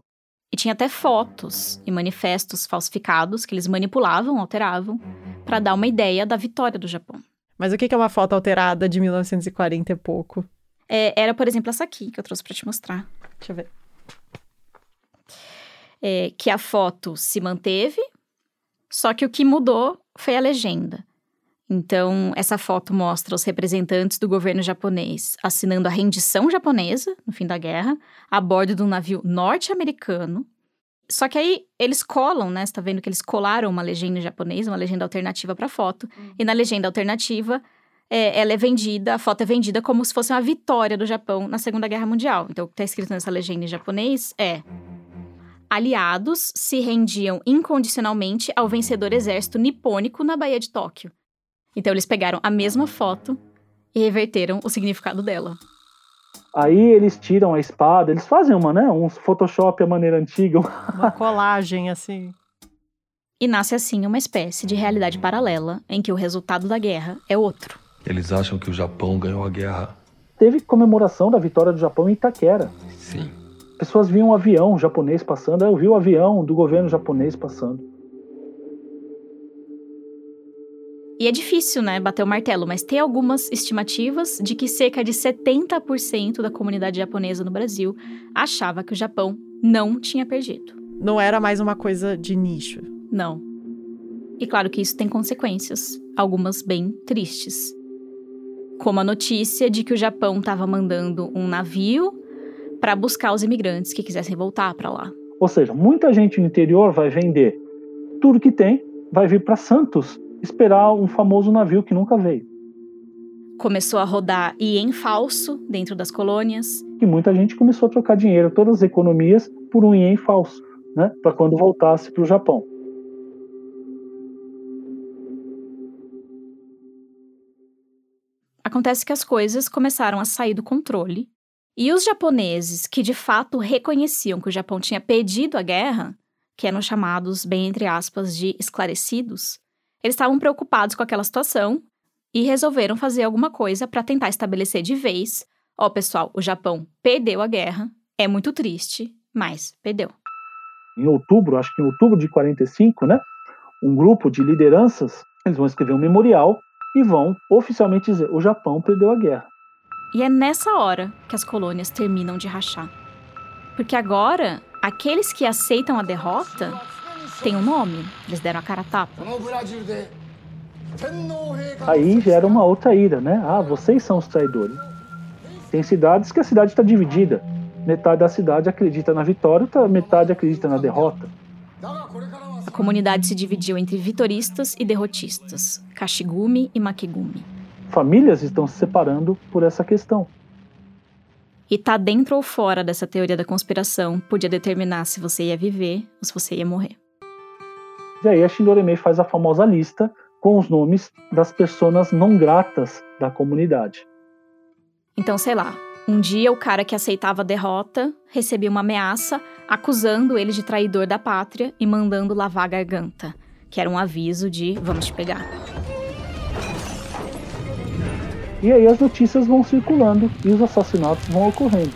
E tinha até fotos e manifestos falsificados que eles manipulavam, alteravam, para dar uma ideia da vitória do Japão. Mas o que é uma foto alterada de 1940 e pouco? É, era, por exemplo, essa aqui que eu trouxe para te mostrar. Deixa eu ver. É, que a foto se manteve, só que o que mudou foi a legenda. Então, essa foto mostra os representantes do governo japonês assinando a rendição japonesa, no fim da guerra, a bordo de um navio norte-americano. Só que aí eles colam, né? Você tá vendo que eles colaram uma legenda japonesa, uma legenda alternativa para a foto. Uhum. E na legenda alternativa, é, ela é vendida, a foto é vendida como se fosse uma vitória do Japão na Segunda Guerra Mundial. Então, o que está escrito nessa legenda em japonês é: Aliados se rendiam incondicionalmente ao vencedor exército nipônico na Baía de Tóquio. Então eles pegaram a mesma foto e reverteram o significado dela. Aí eles tiram a espada, eles fazem uma, né? Um Photoshop à maneira antiga. Uma colagem, assim. E nasce assim uma espécie de realidade paralela em que o resultado da guerra é outro. Eles acham que o Japão ganhou a guerra. Teve comemoração da vitória do Japão em Itaquera. Sim. Pessoas viam um avião japonês passando, eu vi o avião do governo japonês passando. E é difícil, né, bater o martelo, mas tem algumas estimativas de que cerca de 70% da comunidade japonesa no Brasil achava que o Japão não tinha perdido. Não era mais uma coisa de nicho. Não. E claro que isso tem consequências, algumas bem tristes. como a notícia de que o Japão estava mandando um navio para buscar os imigrantes que quisessem voltar para lá. Ou seja, muita gente no interior vai vender tudo que tem, vai vir para Santos esperar um famoso navio que nunca veio. Começou a rodar em falso dentro das colônias. E muita gente começou a trocar dinheiro, todas as economias, por um ien falso, né? Para quando voltasse para o Japão. Acontece que as coisas começaram a sair do controle e os japoneses, que de fato reconheciam que o Japão tinha pedido a guerra, que eram chamados, bem entre aspas, de esclarecidos, eles estavam preocupados com aquela situação e resolveram fazer alguma coisa para tentar estabelecer de vez: ó, oh, pessoal, o Japão perdeu a guerra, é muito triste, mas perdeu. Em outubro, acho que em outubro de 45, né, um grupo de lideranças, eles vão escrever um memorial e vão oficialmente dizer: o Japão perdeu a guerra. E é nessa hora que as colônias terminam de rachar. Porque agora, aqueles que aceitam a derrota têm um nome, eles deram a cara a tapa. Aí gera uma outra ira, né? Ah, vocês são os traidores. Tem cidades que a cidade está dividida. Metade da cidade acredita na vitória, metade acredita na derrota. A comunidade se dividiu entre vitoristas e derrotistas, Kashigumi e Makegumi famílias estão se separando por essa questão. E tá dentro ou fora dessa teoria da conspiração podia determinar se você ia viver ou se você ia morrer. E aí a Shindoremei faz a famosa lista com os nomes das pessoas não gratas da comunidade. Então, sei lá, um dia o cara que aceitava a derrota recebia uma ameaça acusando ele de traidor da pátria e mandando lavar a garganta, que era um aviso de vamos te pegar. E aí as notícias vão circulando e os assassinatos vão ocorrendo.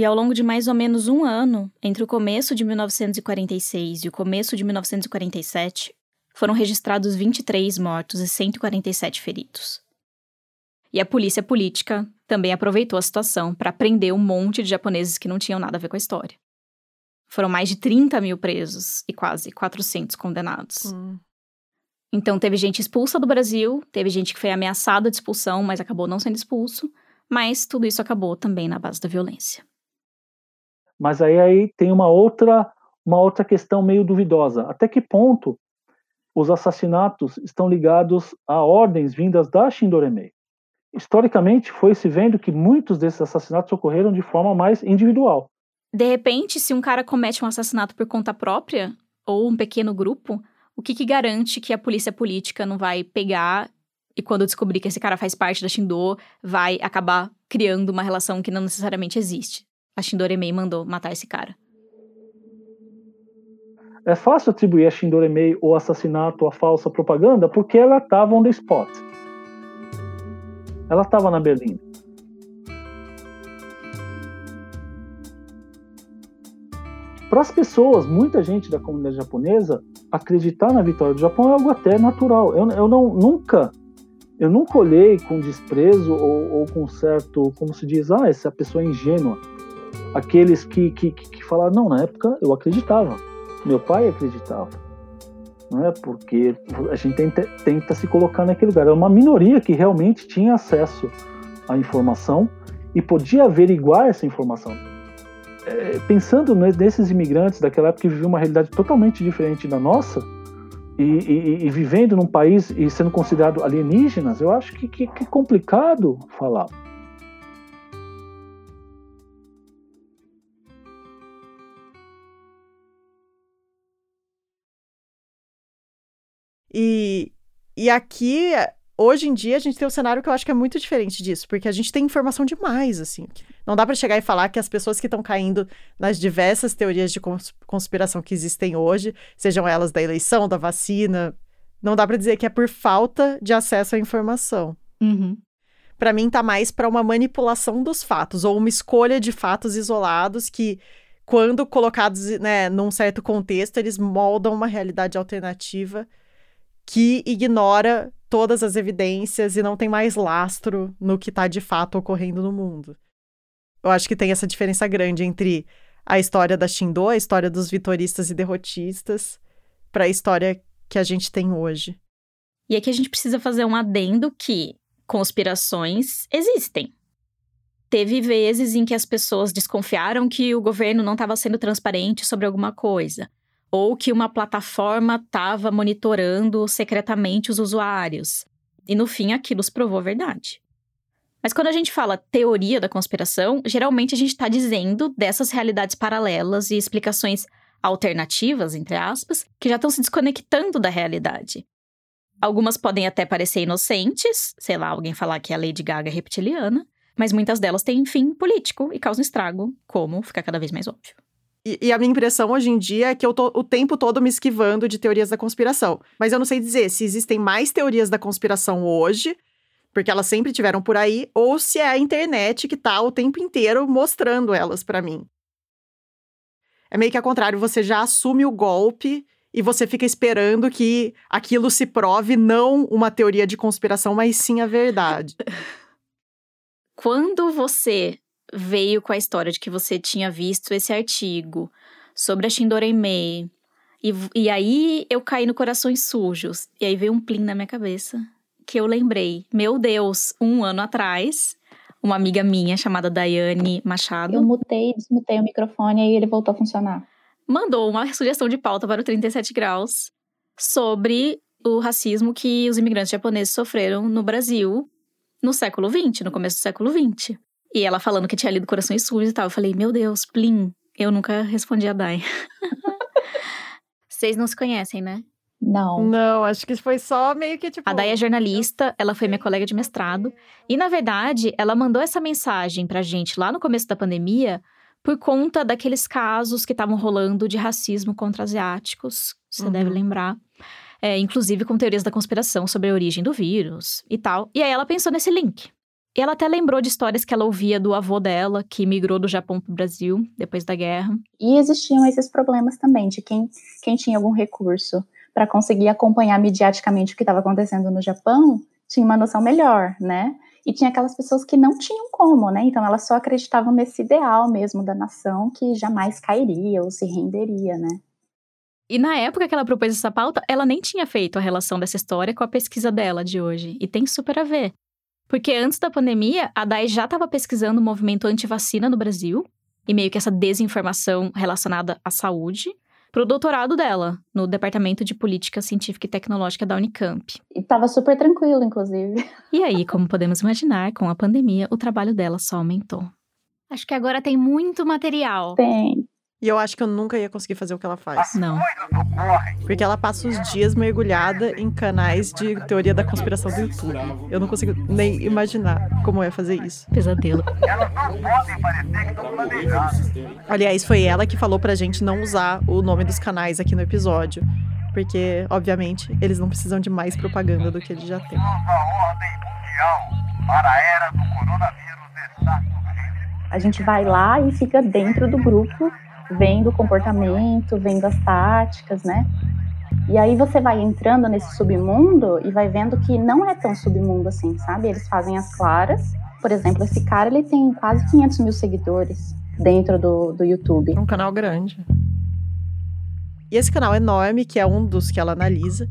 E ao longo de mais ou menos um ano, entre o começo de 1946 e o começo de 1947, foram registrados 23 mortos e 147 feridos. E a polícia política também aproveitou a situação para prender um monte de japoneses que não tinham nada a ver com a história. Foram mais de 30 mil presos e quase 400 condenados. Hum. Então, teve gente expulsa do Brasil, teve gente que foi ameaçada de expulsão, mas acabou não sendo expulso, mas tudo isso acabou também na base da violência. Mas aí, aí tem uma outra, uma outra questão meio duvidosa. Até que ponto os assassinatos estão ligados a ordens vindas da Shindoremei? Historicamente, foi se vendo que muitos desses assassinatos ocorreram de forma mais individual. De repente, se um cara comete um assassinato por conta própria, ou um pequeno grupo, o que, que garante que a polícia política não vai pegar e quando descobrir que esse cara faz parte da Shindo, vai acabar criando uma relação que não necessariamente existe? a Shindoremei mandou matar esse cara. É fácil atribuir a Shindoremei o assassinato à falsa propaganda porque ela estava on the spot. Ela estava na Berlim. Para as pessoas, muita gente da comunidade japonesa, acreditar na vitória do Japão é algo até natural. Eu, eu não nunca eu nunca olhei com desprezo ou, ou com certo, como se diz, ah, essa pessoa é ingênua aqueles que, que, que falaram, não, na época eu acreditava, meu pai acreditava. Não é? Porque a gente tenta, tenta se colocar naquele lugar. Era uma minoria que realmente tinha acesso à informação e podia averiguar essa informação. É, pensando nesses imigrantes daquela época que viviam uma realidade totalmente diferente da nossa, e, e, e, vivendo num país e sendo considerado alienígenas, eu acho que, que, que é complicado falar. E, e aqui, hoje em dia, a gente tem um cenário que eu acho que é muito diferente disso, porque a gente tem informação demais, assim. Não dá para chegar e falar que as pessoas que estão caindo nas diversas teorias de conspiração que existem hoje, sejam elas da eleição, da vacina, não dá para dizer que é por falta de acesso à informação. Uhum. para mim tá mais para uma manipulação dos fatos ou uma escolha de fatos isolados que quando colocados né, num certo contexto, eles moldam uma realidade alternativa que ignora todas as evidências e não tem mais lastro no que está de fato ocorrendo no mundo. Eu acho que tem essa diferença grande entre a história da Shindo, a história dos vitoristas e derrotistas, para a história que a gente tem hoje. E aqui a gente precisa fazer um adendo que conspirações existem. Teve vezes em que as pessoas desconfiaram que o governo não estava sendo transparente sobre alguma coisa, ou que uma plataforma estava monitorando secretamente os usuários. E no fim aquilo se provou verdade. Mas quando a gente fala teoria da conspiração, geralmente a gente está dizendo dessas realidades paralelas e explicações alternativas, entre aspas, que já estão se desconectando da realidade. Algumas podem até parecer inocentes, sei lá, alguém falar que a Lady Gaga é reptiliana, mas muitas delas têm fim político e causam estrago, como fica cada vez mais óbvio. E, e, a minha impressão hoje em dia é que eu tô o tempo todo me esquivando de teorias da conspiração. Mas eu não sei dizer se existem mais teorias da conspiração hoje, porque elas sempre tiveram por aí, ou se é a internet que tá o tempo inteiro mostrando elas para mim. É meio que ao contrário, você já assume o golpe e você fica esperando que aquilo se prove não uma teoria de conspiração, mas sim a verdade. Quando você veio com a história de que você tinha visto esse artigo sobre a Shindorei e, e aí eu caí no Corações Sujos, e aí veio um plim na minha cabeça, que eu lembrei, meu Deus, um ano atrás, uma amiga minha chamada Daiane Machado. Eu mutei, desmutei o microfone e ele voltou a funcionar. Mandou uma sugestão de pauta para o 37 graus sobre o racismo que os imigrantes japoneses sofreram no Brasil no século XX, no começo do século XX. E ela falando que tinha lido Corações Sujos e tal. Eu falei, meu Deus, Plim. Eu nunca respondi a Dai. Vocês não se conhecem, né? Não. Não, acho que foi só meio que tipo. A Dai é jornalista, ela foi minha colega de mestrado. E, na verdade, ela mandou essa mensagem pra gente lá no começo da pandemia por conta daqueles casos que estavam rolando de racismo contra asiáticos. Você uhum. deve lembrar é, inclusive com teorias da conspiração sobre a origem do vírus e tal. E aí ela pensou nesse link. E ela até lembrou de histórias que ela ouvia do avô dela, que migrou do Japão para o Brasil depois da guerra. E existiam esses problemas também de quem, quem tinha algum recurso para conseguir acompanhar mediaticamente o que estava acontecendo no Japão, tinha uma noção melhor, né? E tinha aquelas pessoas que não tinham como, né? Então elas só acreditavam nesse ideal mesmo da nação que jamais cairia ou se renderia, né? E na época que ela propôs essa pauta, ela nem tinha feito a relação dessa história com a pesquisa dela de hoje. E tem super a ver. Porque antes da pandemia, a DAI já estava pesquisando o movimento anti-vacina no Brasil, e meio que essa desinformação relacionada à saúde, para o doutorado dela, no Departamento de Política Científica e Tecnológica da Unicamp. E estava super tranquilo, inclusive. E aí, como podemos imaginar, com a pandemia, o trabalho dela só aumentou. Acho que agora tem muito material. Tem. E eu acho que eu nunca ia conseguir fazer o que ela faz. Não. Porque ela passa os dias mergulhada em canais de teoria da conspiração do YouTube. Eu não consigo nem imaginar como é fazer isso. Pesadelo. Aliás, foi ela que falou pra gente não usar o nome dos canais aqui no episódio. Porque, obviamente, eles não precisam de mais propaganda do que eles já têm. A gente vai lá e fica dentro do grupo vendo o comportamento, vendo as táticas, né? E aí você vai entrando nesse submundo e vai vendo que não é tão submundo assim, sabe? Eles fazem as claras. Por exemplo, esse cara ele tem quase 500 mil seguidores dentro do, do YouTube. É um canal grande. E esse canal enorme, que é um dos que ela analisa,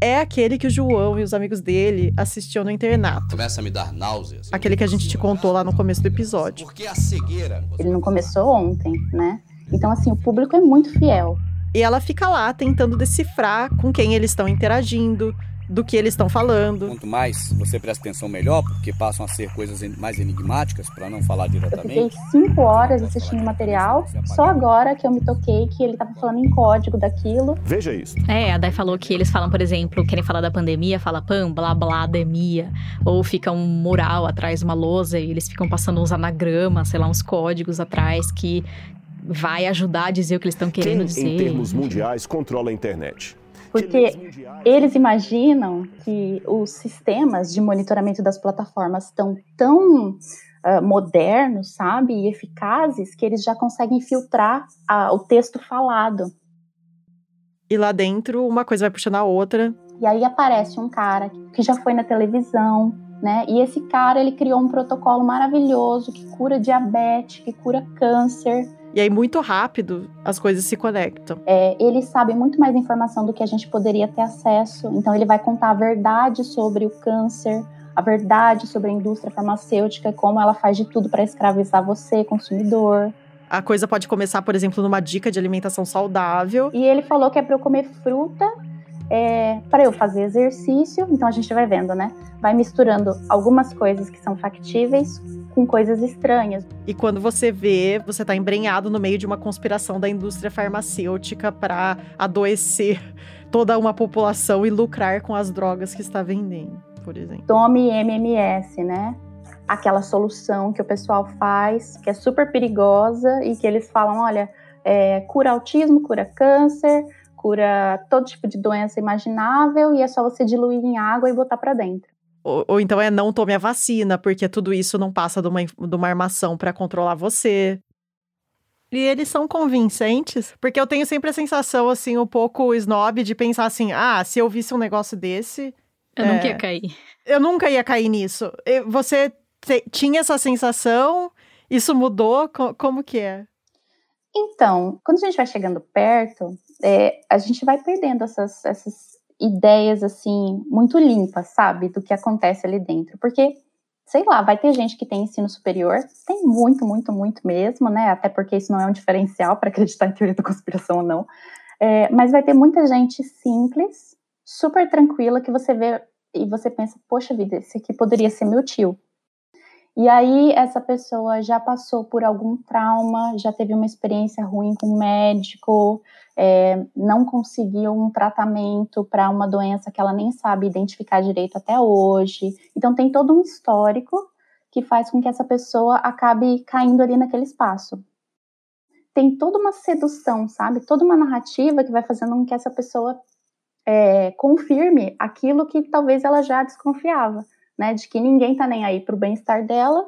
é aquele que o João e os amigos dele assistiam no internato. Começa a me dar náuseas. Aquele que a gente te contou lá no começo do episódio. Porque a cegueira. Ele não começou ontem, né? Então, assim, o público é muito fiel. E ela fica lá tentando decifrar com quem eles estão interagindo, do que eles estão falando. Quanto mais você presta atenção, melhor, porque passam a ser coisas mais enigmáticas, para não falar diretamente. Eu fiquei cinco horas assistindo o material, só agora que eu me toquei que ele estava falando em código daquilo. Veja isso. É, a Dai falou que eles falam, por exemplo, querem falar da pandemia, fala pam, blá, blá, demia. Ou fica um mural atrás, uma lousa, e eles ficam passando uns anagramas, sei lá, uns códigos atrás que vai ajudar a dizer o que eles estão querendo Quem, dizer. Em termos mundiais, controla a internet. Porque eles imaginam que os sistemas de monitoramento das plataformas estão tão uh, modernos, sabe, e eficazes, que eles já conseguem filtrar a, o texto falado. E lá dentro, uma coisa vai puxando a outra. E aí aparece um cara que já foi na televisão, né? E esse cara, ele criou um protocolo maravilhoso que cura diabetes, que cura câncer. E aí, muito rápido, as coisas se conectam. É, ele sabe muito mais informação do que a gente poderia ter acesso. Então, ele vai contar a verdade sobre o câncer, a verdade sobre a indústria farmacêutica, como ela faz de tudo para escravizar você, consumidor. A coisa pode começar, por exemplo, numa dica de alimentação saudável. E ele falou que é para eu comer fruta, é, para eu fazer exercício. Então a gente vai vendo, né? Vai misturando algumas coisas que são factíveis com coisas estranhas. E quando você vê, você está embrenhado no meio de uma conspiração da indústria farmacêutica para adoecer toda uma população e lucrar com as drogas que está vendendo, por exemplo. Tome MMS, né? Aquela solução que o pessoal faz, que é super perigosa e que eles falam, olha, é, cura autismo, cura câncer, cura todo tipo de doença imaginável e é só você diluir em água e botar para dentro. Ou, ou, então é não tome a vacina, porque tudo isso não passa de uma, de uma armação para controlar você. E eles são convincentes, porque eu tenho sempre a sensação, assim, um pouco snob de pensar assim: ah, se eu visse um negócio desse. Eu é, nunca ia cair. Eu nunca ia cair nisso. Você te, tinha essa sensação? Isso mudou? Como que é? Então, quando a gente vai chegando perto, é, a gente vai perdendo essas, essas ideias assim muito limpas, sabe, do que acontece ali dentro, porque sei lá, vai ter gente que tem ensino superior, tem muito, muito, muito mesmo, né? Até porque isso não é um diferencial para acreditar em teoria da conspiração ou não. É, mas vai ter muita gente simples, super tranquila, que você vê e você pensa, poxa vida, esse aqui poderia ser meu tio. E aí essa pessoa já passou por algum trauma, já teve uma experiência ruim com o médico, é, não conseguiu um tratamento para uma doença que ela nem sabe identificar direito até hoje. Então tem todo um histórico que faz com que essa pessoa acabe caindo ali naquele espaço. Tem toda uma sedução, sabe? Toda uma narrativa que vai fazendo com que essa pessoa é, confirme aquilo que talvez ela já desconfiava né, de que ninguém tá nem aí pro bem-estar dela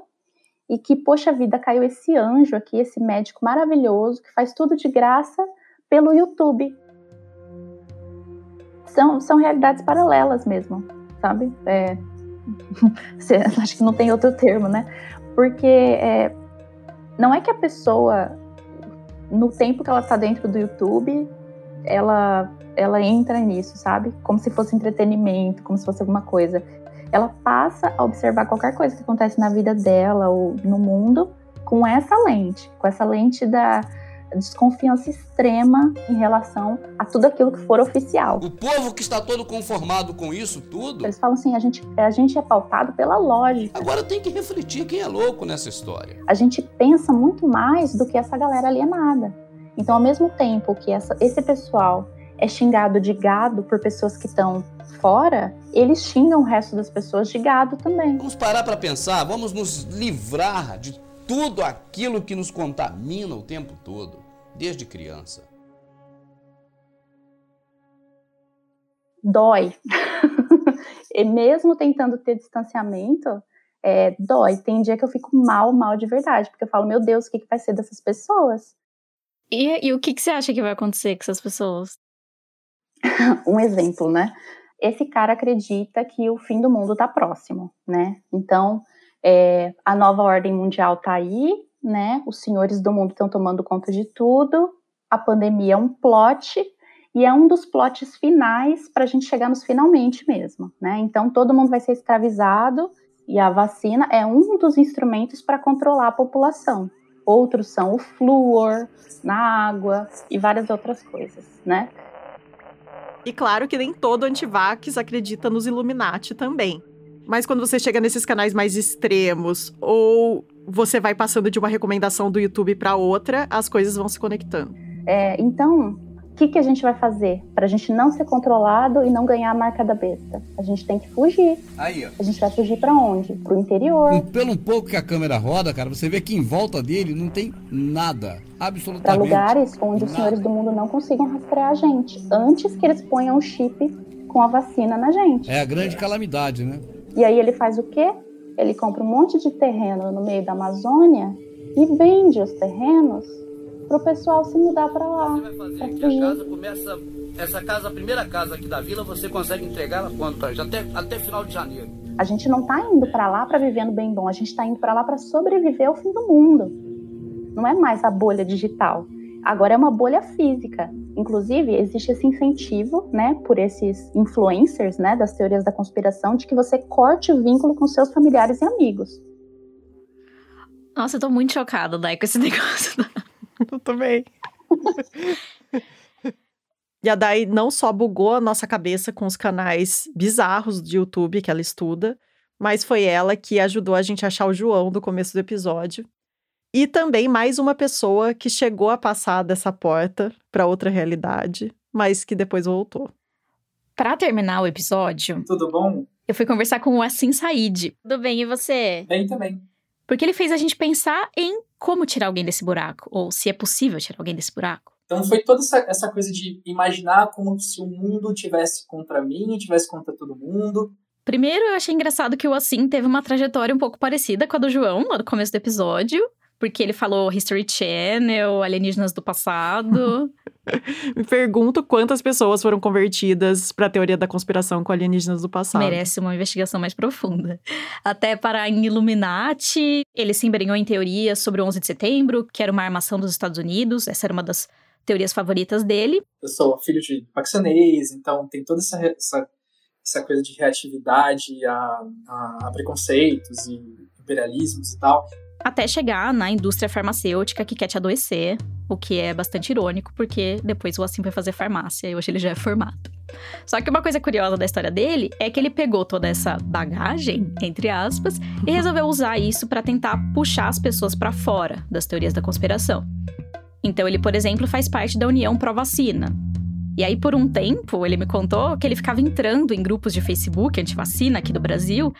e que, poxa vida, caiu esse anjo aqui, esse médico maravilhoso que faz tudo de graça pelo YouTube. São, são realidades paralelas mesmo, sabe? É, acho que não tem outro termo, né? Porque é, não é que a pessoa, no tempo que ela tá dentro do YouTube, ela, ela entra nisso, sabe? Como se fosse entretenimento, como se fosse alguma coisa ela passa a observar qualquer coisa que acontece na vida dela ou no mundo com essa lente, com essa lente da desconfiança extrema em relação a tudo aquilo que for oficial. O povo que está todo conformado com isso tudo. Eles falam assim: a gente, a gente é pautado pela lógica. Agora tem que refletir quem é louco nessa história. A gente pensa muito mais do que essa galera alienada. Então, ao mesmo tempo que essa, esse pessoal é xingado de gado por pessoas que estão fora, eles xingam o resto das pessoas de gado também. Vamos parar para pensar, vamos nos livrar de tudo aquilo que nos contamina o tempo todo, desde criança. Dói. e mesmo tentando ter distanciamento, é, dói. Tem dia que eu fico mal, mal de verdade, porque eu falo, meu Deus, o que, que vai ser dessas pessoas? E, e o que, que você acha que vai acontecer com essas pessoas? um exemplo, né? Esse cara acredita que o fim do mundo está próximo, né? Então, é, a nova ordem mundial está aí, né? Os senhores do mundo estão tomando conta de tudo. A pandemia é um plot e é um dos plots finais para a gente chegar nos finalmente mesmo, né? Então, todo mundo vai ser escravizado e a vacina é um dos instrumentos para controlar a população. Outros são o flúor na água e várias outras coisas, né? E claro que nem todo antivax acredita nos Illuminati também. Mas quando você chega nesses canais mais extremos ou você vai passando de uma recomendação do YouTube para outra, as coisas vão se conectando. É, então, que, que a gente vai fazer para a gente não ser controlado e não ganhar a marca da besta? A gente tem que fugir. Aí, ó. A gente vai fugir para onde? Pro interior. Um, pelo pouco que a câmera roda, cara, você vê que em volta dele não tem nada. Para Absolutamente. lugares onde os senhores do mundo não consigam rastrear a gente, antes que eles ponham um chip com a vacina na gente. É a grande calamidade, né? E aí ele faz o quê? Ele compra um monte de terreno no meio da Amazônia e vende os terrenos pro pessoal se mudar para lá. Pra Aqui a fugir. casa começa. Essa casa, a primeira casa aqui da vila, você consegue entregar ela quando? Pra, já até, até final de janeiro. A gente não tá indo para lá para viver no bem bom, a gente tá indo para lá para sobreviver ao fim do mundo. Não é mais a bolha digital. Agora é uma bolha física. Inclusive, existe esse incentivo, né, por esses influencers, né, das teorias da conspiração, de que você corte o vínculo com seus familiares e amigos. Nossa, eu tô muito chocada, Dai, com esse negócio. Eu também. E a Dai não só bugou a nossa cabeça com os canais bizarros de YouTube que ela estuda, mas foi ela que ajudou a gente a achar o João do começo do episódio. E também mais uma pessoa que chegou a passar dessa porta para outra realidade, mas que depois voltou. Pra terminar o episódio, Tudo bom? eu fui conversar com o Assim Said. Tudo bem, e você? Bem também. Porque ele fez a gente pensar em como tirar alguém desse buraco, ou se é possível tirar alguém desse buraco. Então foi toda essa, essa coisa de imaginar como se o mundo tivesse contra mim, tivesse contra todo mundo. Primeiro, eu achei engraçado que o Assim teve uma trajetória um pouco parecida com a do João, lá no começo do episódio. Porque ele falou History Channel, alienígenas do passado. Me pergunto quantas pessoas foram convertidas para a teoria da conspiração com alienígenas do passado. Merece uma investigação mais profunda. Até para em Illuminati, ele se embrenhou em teorias sobre o 11 de setembro, que era uma armação dos Estados Unidos. Essa era uma das teorias favoritas dele. Eu sou filho de paquistanês, então tem toda essa, essa, essa coisa de reatividade a, a, a preconceitos e imperialismos e tal. Até chegar na indústria farmacêutica que quer te adoecer, o que é bastante irônico, porque depois o Assim foi fazer farmácia e hoje ele já é formado. Só que uma coisa curiosa da história dele é que ele pegou toda essa bagagem, entre aspas, e resolveu usar isso para tentar puxar as pessoas para fora das teorias da conspiração. Então ele, por exemplo, faz parte da União Pró-Vacina. E aí, por um tempo, ele me contou que ele ficava entrando em grupos de Facebook anti-vacina aqui do Brasil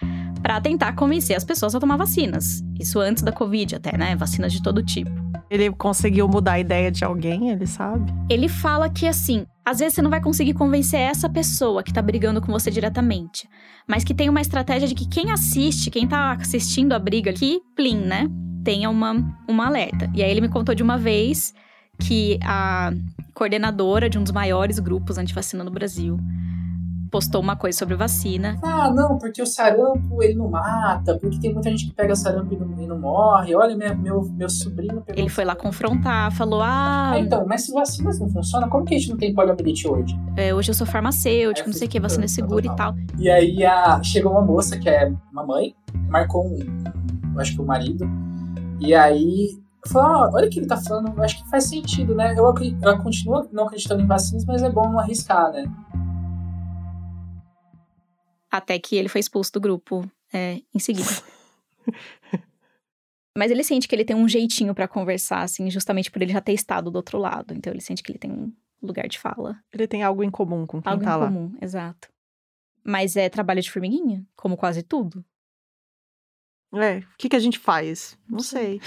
para tentar convencer as pessoas a tomar vacinas. Isso antes da Covid até, né? Vacinas de todo tipo. Ele conseguiu mudar a ideia de alguém, ele sabe? Ele fala que assim, às vezes você não vai conseguir convencer essa pessoa que tá brigando com você diretamente, mas que tem uma estratégia de que quem assiste, quem tá assistindo a briga aqui, plim, né? Tenha uma, uma alerta. E aí ele me contou de uma vez que a coordenadora de um dos maiores grupos antivacina no Brasil postou uma coisa sobre vacina. Ah, não, porque o sarampo ele não mata, porque tem muita gente que pega sarampo e não, e não morre. Olha, minha, meu, meu sobrinho pegou. Ele foi lá confrontar, falou: Ah, Ah, então, mas se vacinas não funcionam, como que a gente não tem poliomielite hoje? é, hoje eu sou farmacêutico, não sei o que, vacina é segura e tal. E aí a, chegou uma moça que é uma mãe, marcou um, um acho que o marido, e aí falou, ah, olha o que ele tá falando, acho que faz sentido, né? Eu, eu continuo não acreditando em vacinas, mas é bom não arriscar, né? Até que ele foi expulso do grupo é, em seguida. Mas ele sente que ele tem um jeitinho pra conversar, assim, justamente por ele já ter estado do outro lado. Então ele sente que ele tem um lugar de fala. Ele tem algo em comum com quem Algo tá em lá. comum, exato. Mas é trabalho de formiguinha, como quase tudo. É, o que, que a gente faz? Não sei.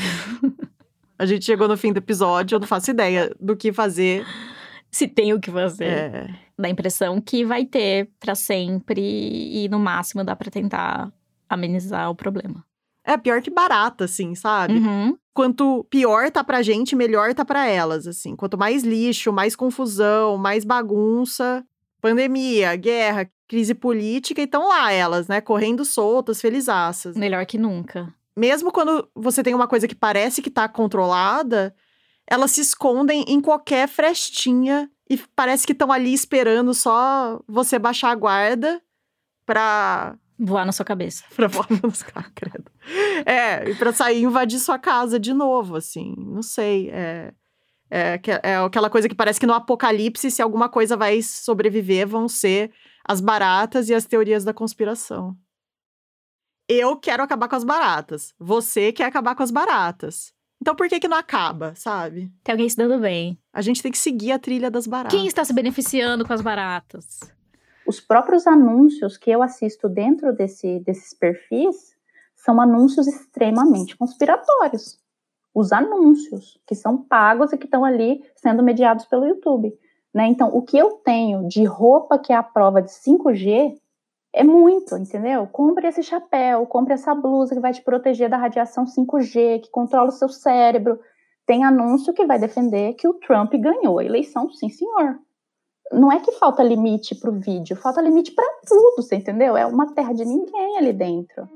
a gente chegou no fim do episódio, eu não faço ideia do que fazer. Se tem o que fazer. É. Dá a impressão que vai ter pra sempre e no máximo dá pra tentar amenizar o problema. É pior que barata, assim, sabe? Uhum. Quanto pior tá pra gente, melhor tá pra elas, assim. Quanto mais lixo, mais confusão, mais bagunça, pandemia, guerra, crise política, e estão lá elas, né? Correndo soltas, felizaças. Melhor que nunca. Mesmo quando você tem uma coisa que parece que tá controlada, elas se escondem em qualquer frestinha e parece que estão ali esperando só você baixar a guarda pra Voar na sua cabeça. pra voar nos carros, credo. É, e pra sair e invadir sua casa de novo, assim. Não sei. É, é, é aquela coisa que parece que no apocalipse, se alguma coisa vai sobreviver, vão ser as baratas e as teorias da conspiração. Eu quero acabar com as baratas. Você quer acabar com as baratas. Então por que que não acaba, sabe? Tem alguém se dando bem. A gente tem que seguir a trilha das baratas. Quem está se beneficiando com as baratas? Os próprios anúncios que eu assisto dentro desse, desses perfis são anúncios extremamente conspiratórios. Os anúncios que são pagos e que estão ali sendo mediados pelo YouTube. Né? Então, o que eu tenho de roupa que é a prova de 5G é muito, entendeu? Compre esse chapéu, compre essa blusa que vai te proteger da radiação 5G, que controla o seu cérebro. Tem anúncio que vai defender que o Trump ganhou a eleição, sim, senhor. Não é que falta limite para o vídeo, falta limite para tudo, você entendeu? É uma terra de ninguém ali dentro.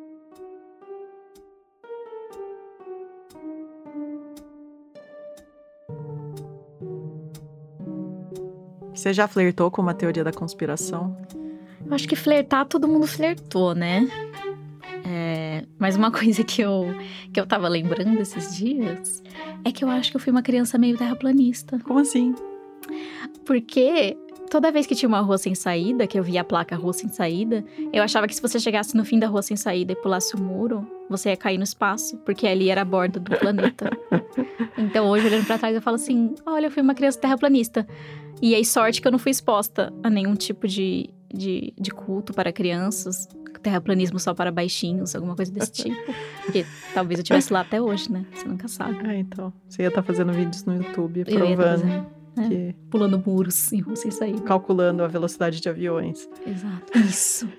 Você já flertou com uma teoria da conspiração? Eu acho que flertar, todo mundo flertou, né? É, mas uma coisa que eu, que eu tava lembrando esses dias é que eu acho que eu fui uma criança meio terraplanista. Como assim? Porque toda vez que tinha uma rua sem saída, que eu via a placa rua sem saída, eu achava que se você chegasse no fim da rua sem saída e pulasse o muro, você ia cair no espaço, porque ali era a borda do planeta. então hoje, olhando pra trás, eu falo assim: olha, eu fui uma criança terraplanista. E aí, sorte que eu não fui exposta a nenhum tipo de, de, de culto para crianças, terraplanismo só para baixinhos, alguma coisa desse tipo. Porque talvez eu estivesse lá até hoje, né? Você nunca sabe. Ah, então. Você ia estar tá fazendo vídeos no YouTube provando. É, que... Pulando muros em rua sem saída. Calculando a velocidade de aviões. Exato. Isso.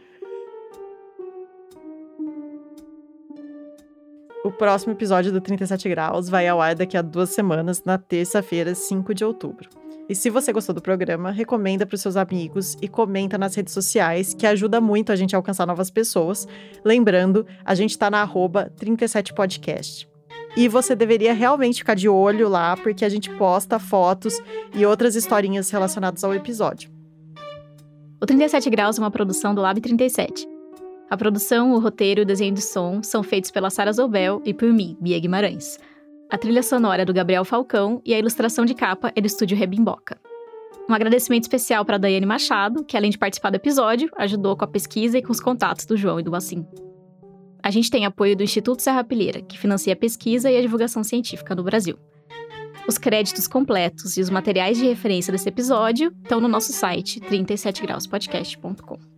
O próximo episódio do 37 Graus vai ao ar daqui a duas semanas, na terça-feira, 5 de outubro. E se você gostou do programa, recomenda para os seus amigos e comenta nas redes sociais, que ajuda muito a gente a alcançar novas pessoas. Lembrando, a gente está na arroba 37podcast. E você deveria realmente ficar de olho lá, porque a gente posta fotos e outras historinhas relacionadas ao episódio. O 37 Graus é uma produção do Lab 37. A produção, o roteiro e o desenho de som são feitos pela Sara Zobel e por mim, Bia Guimarães. A trilha sonora é do Gabriel Falcão e a ilustração de capa é do estúdio Rebimboca. Um agradecimento especial para Daiane Machado, que além de participar do episódio, ajudou com a pesquisa e com os contatos do João e do Assim. A gente tem apoio do Instituto Serra Pilheira, que financia a pesquisa e a divulgação científica no Brasil. Os créditos completos e os materiais de referência desse episódio estão no nosso site 37grauspodcast.com.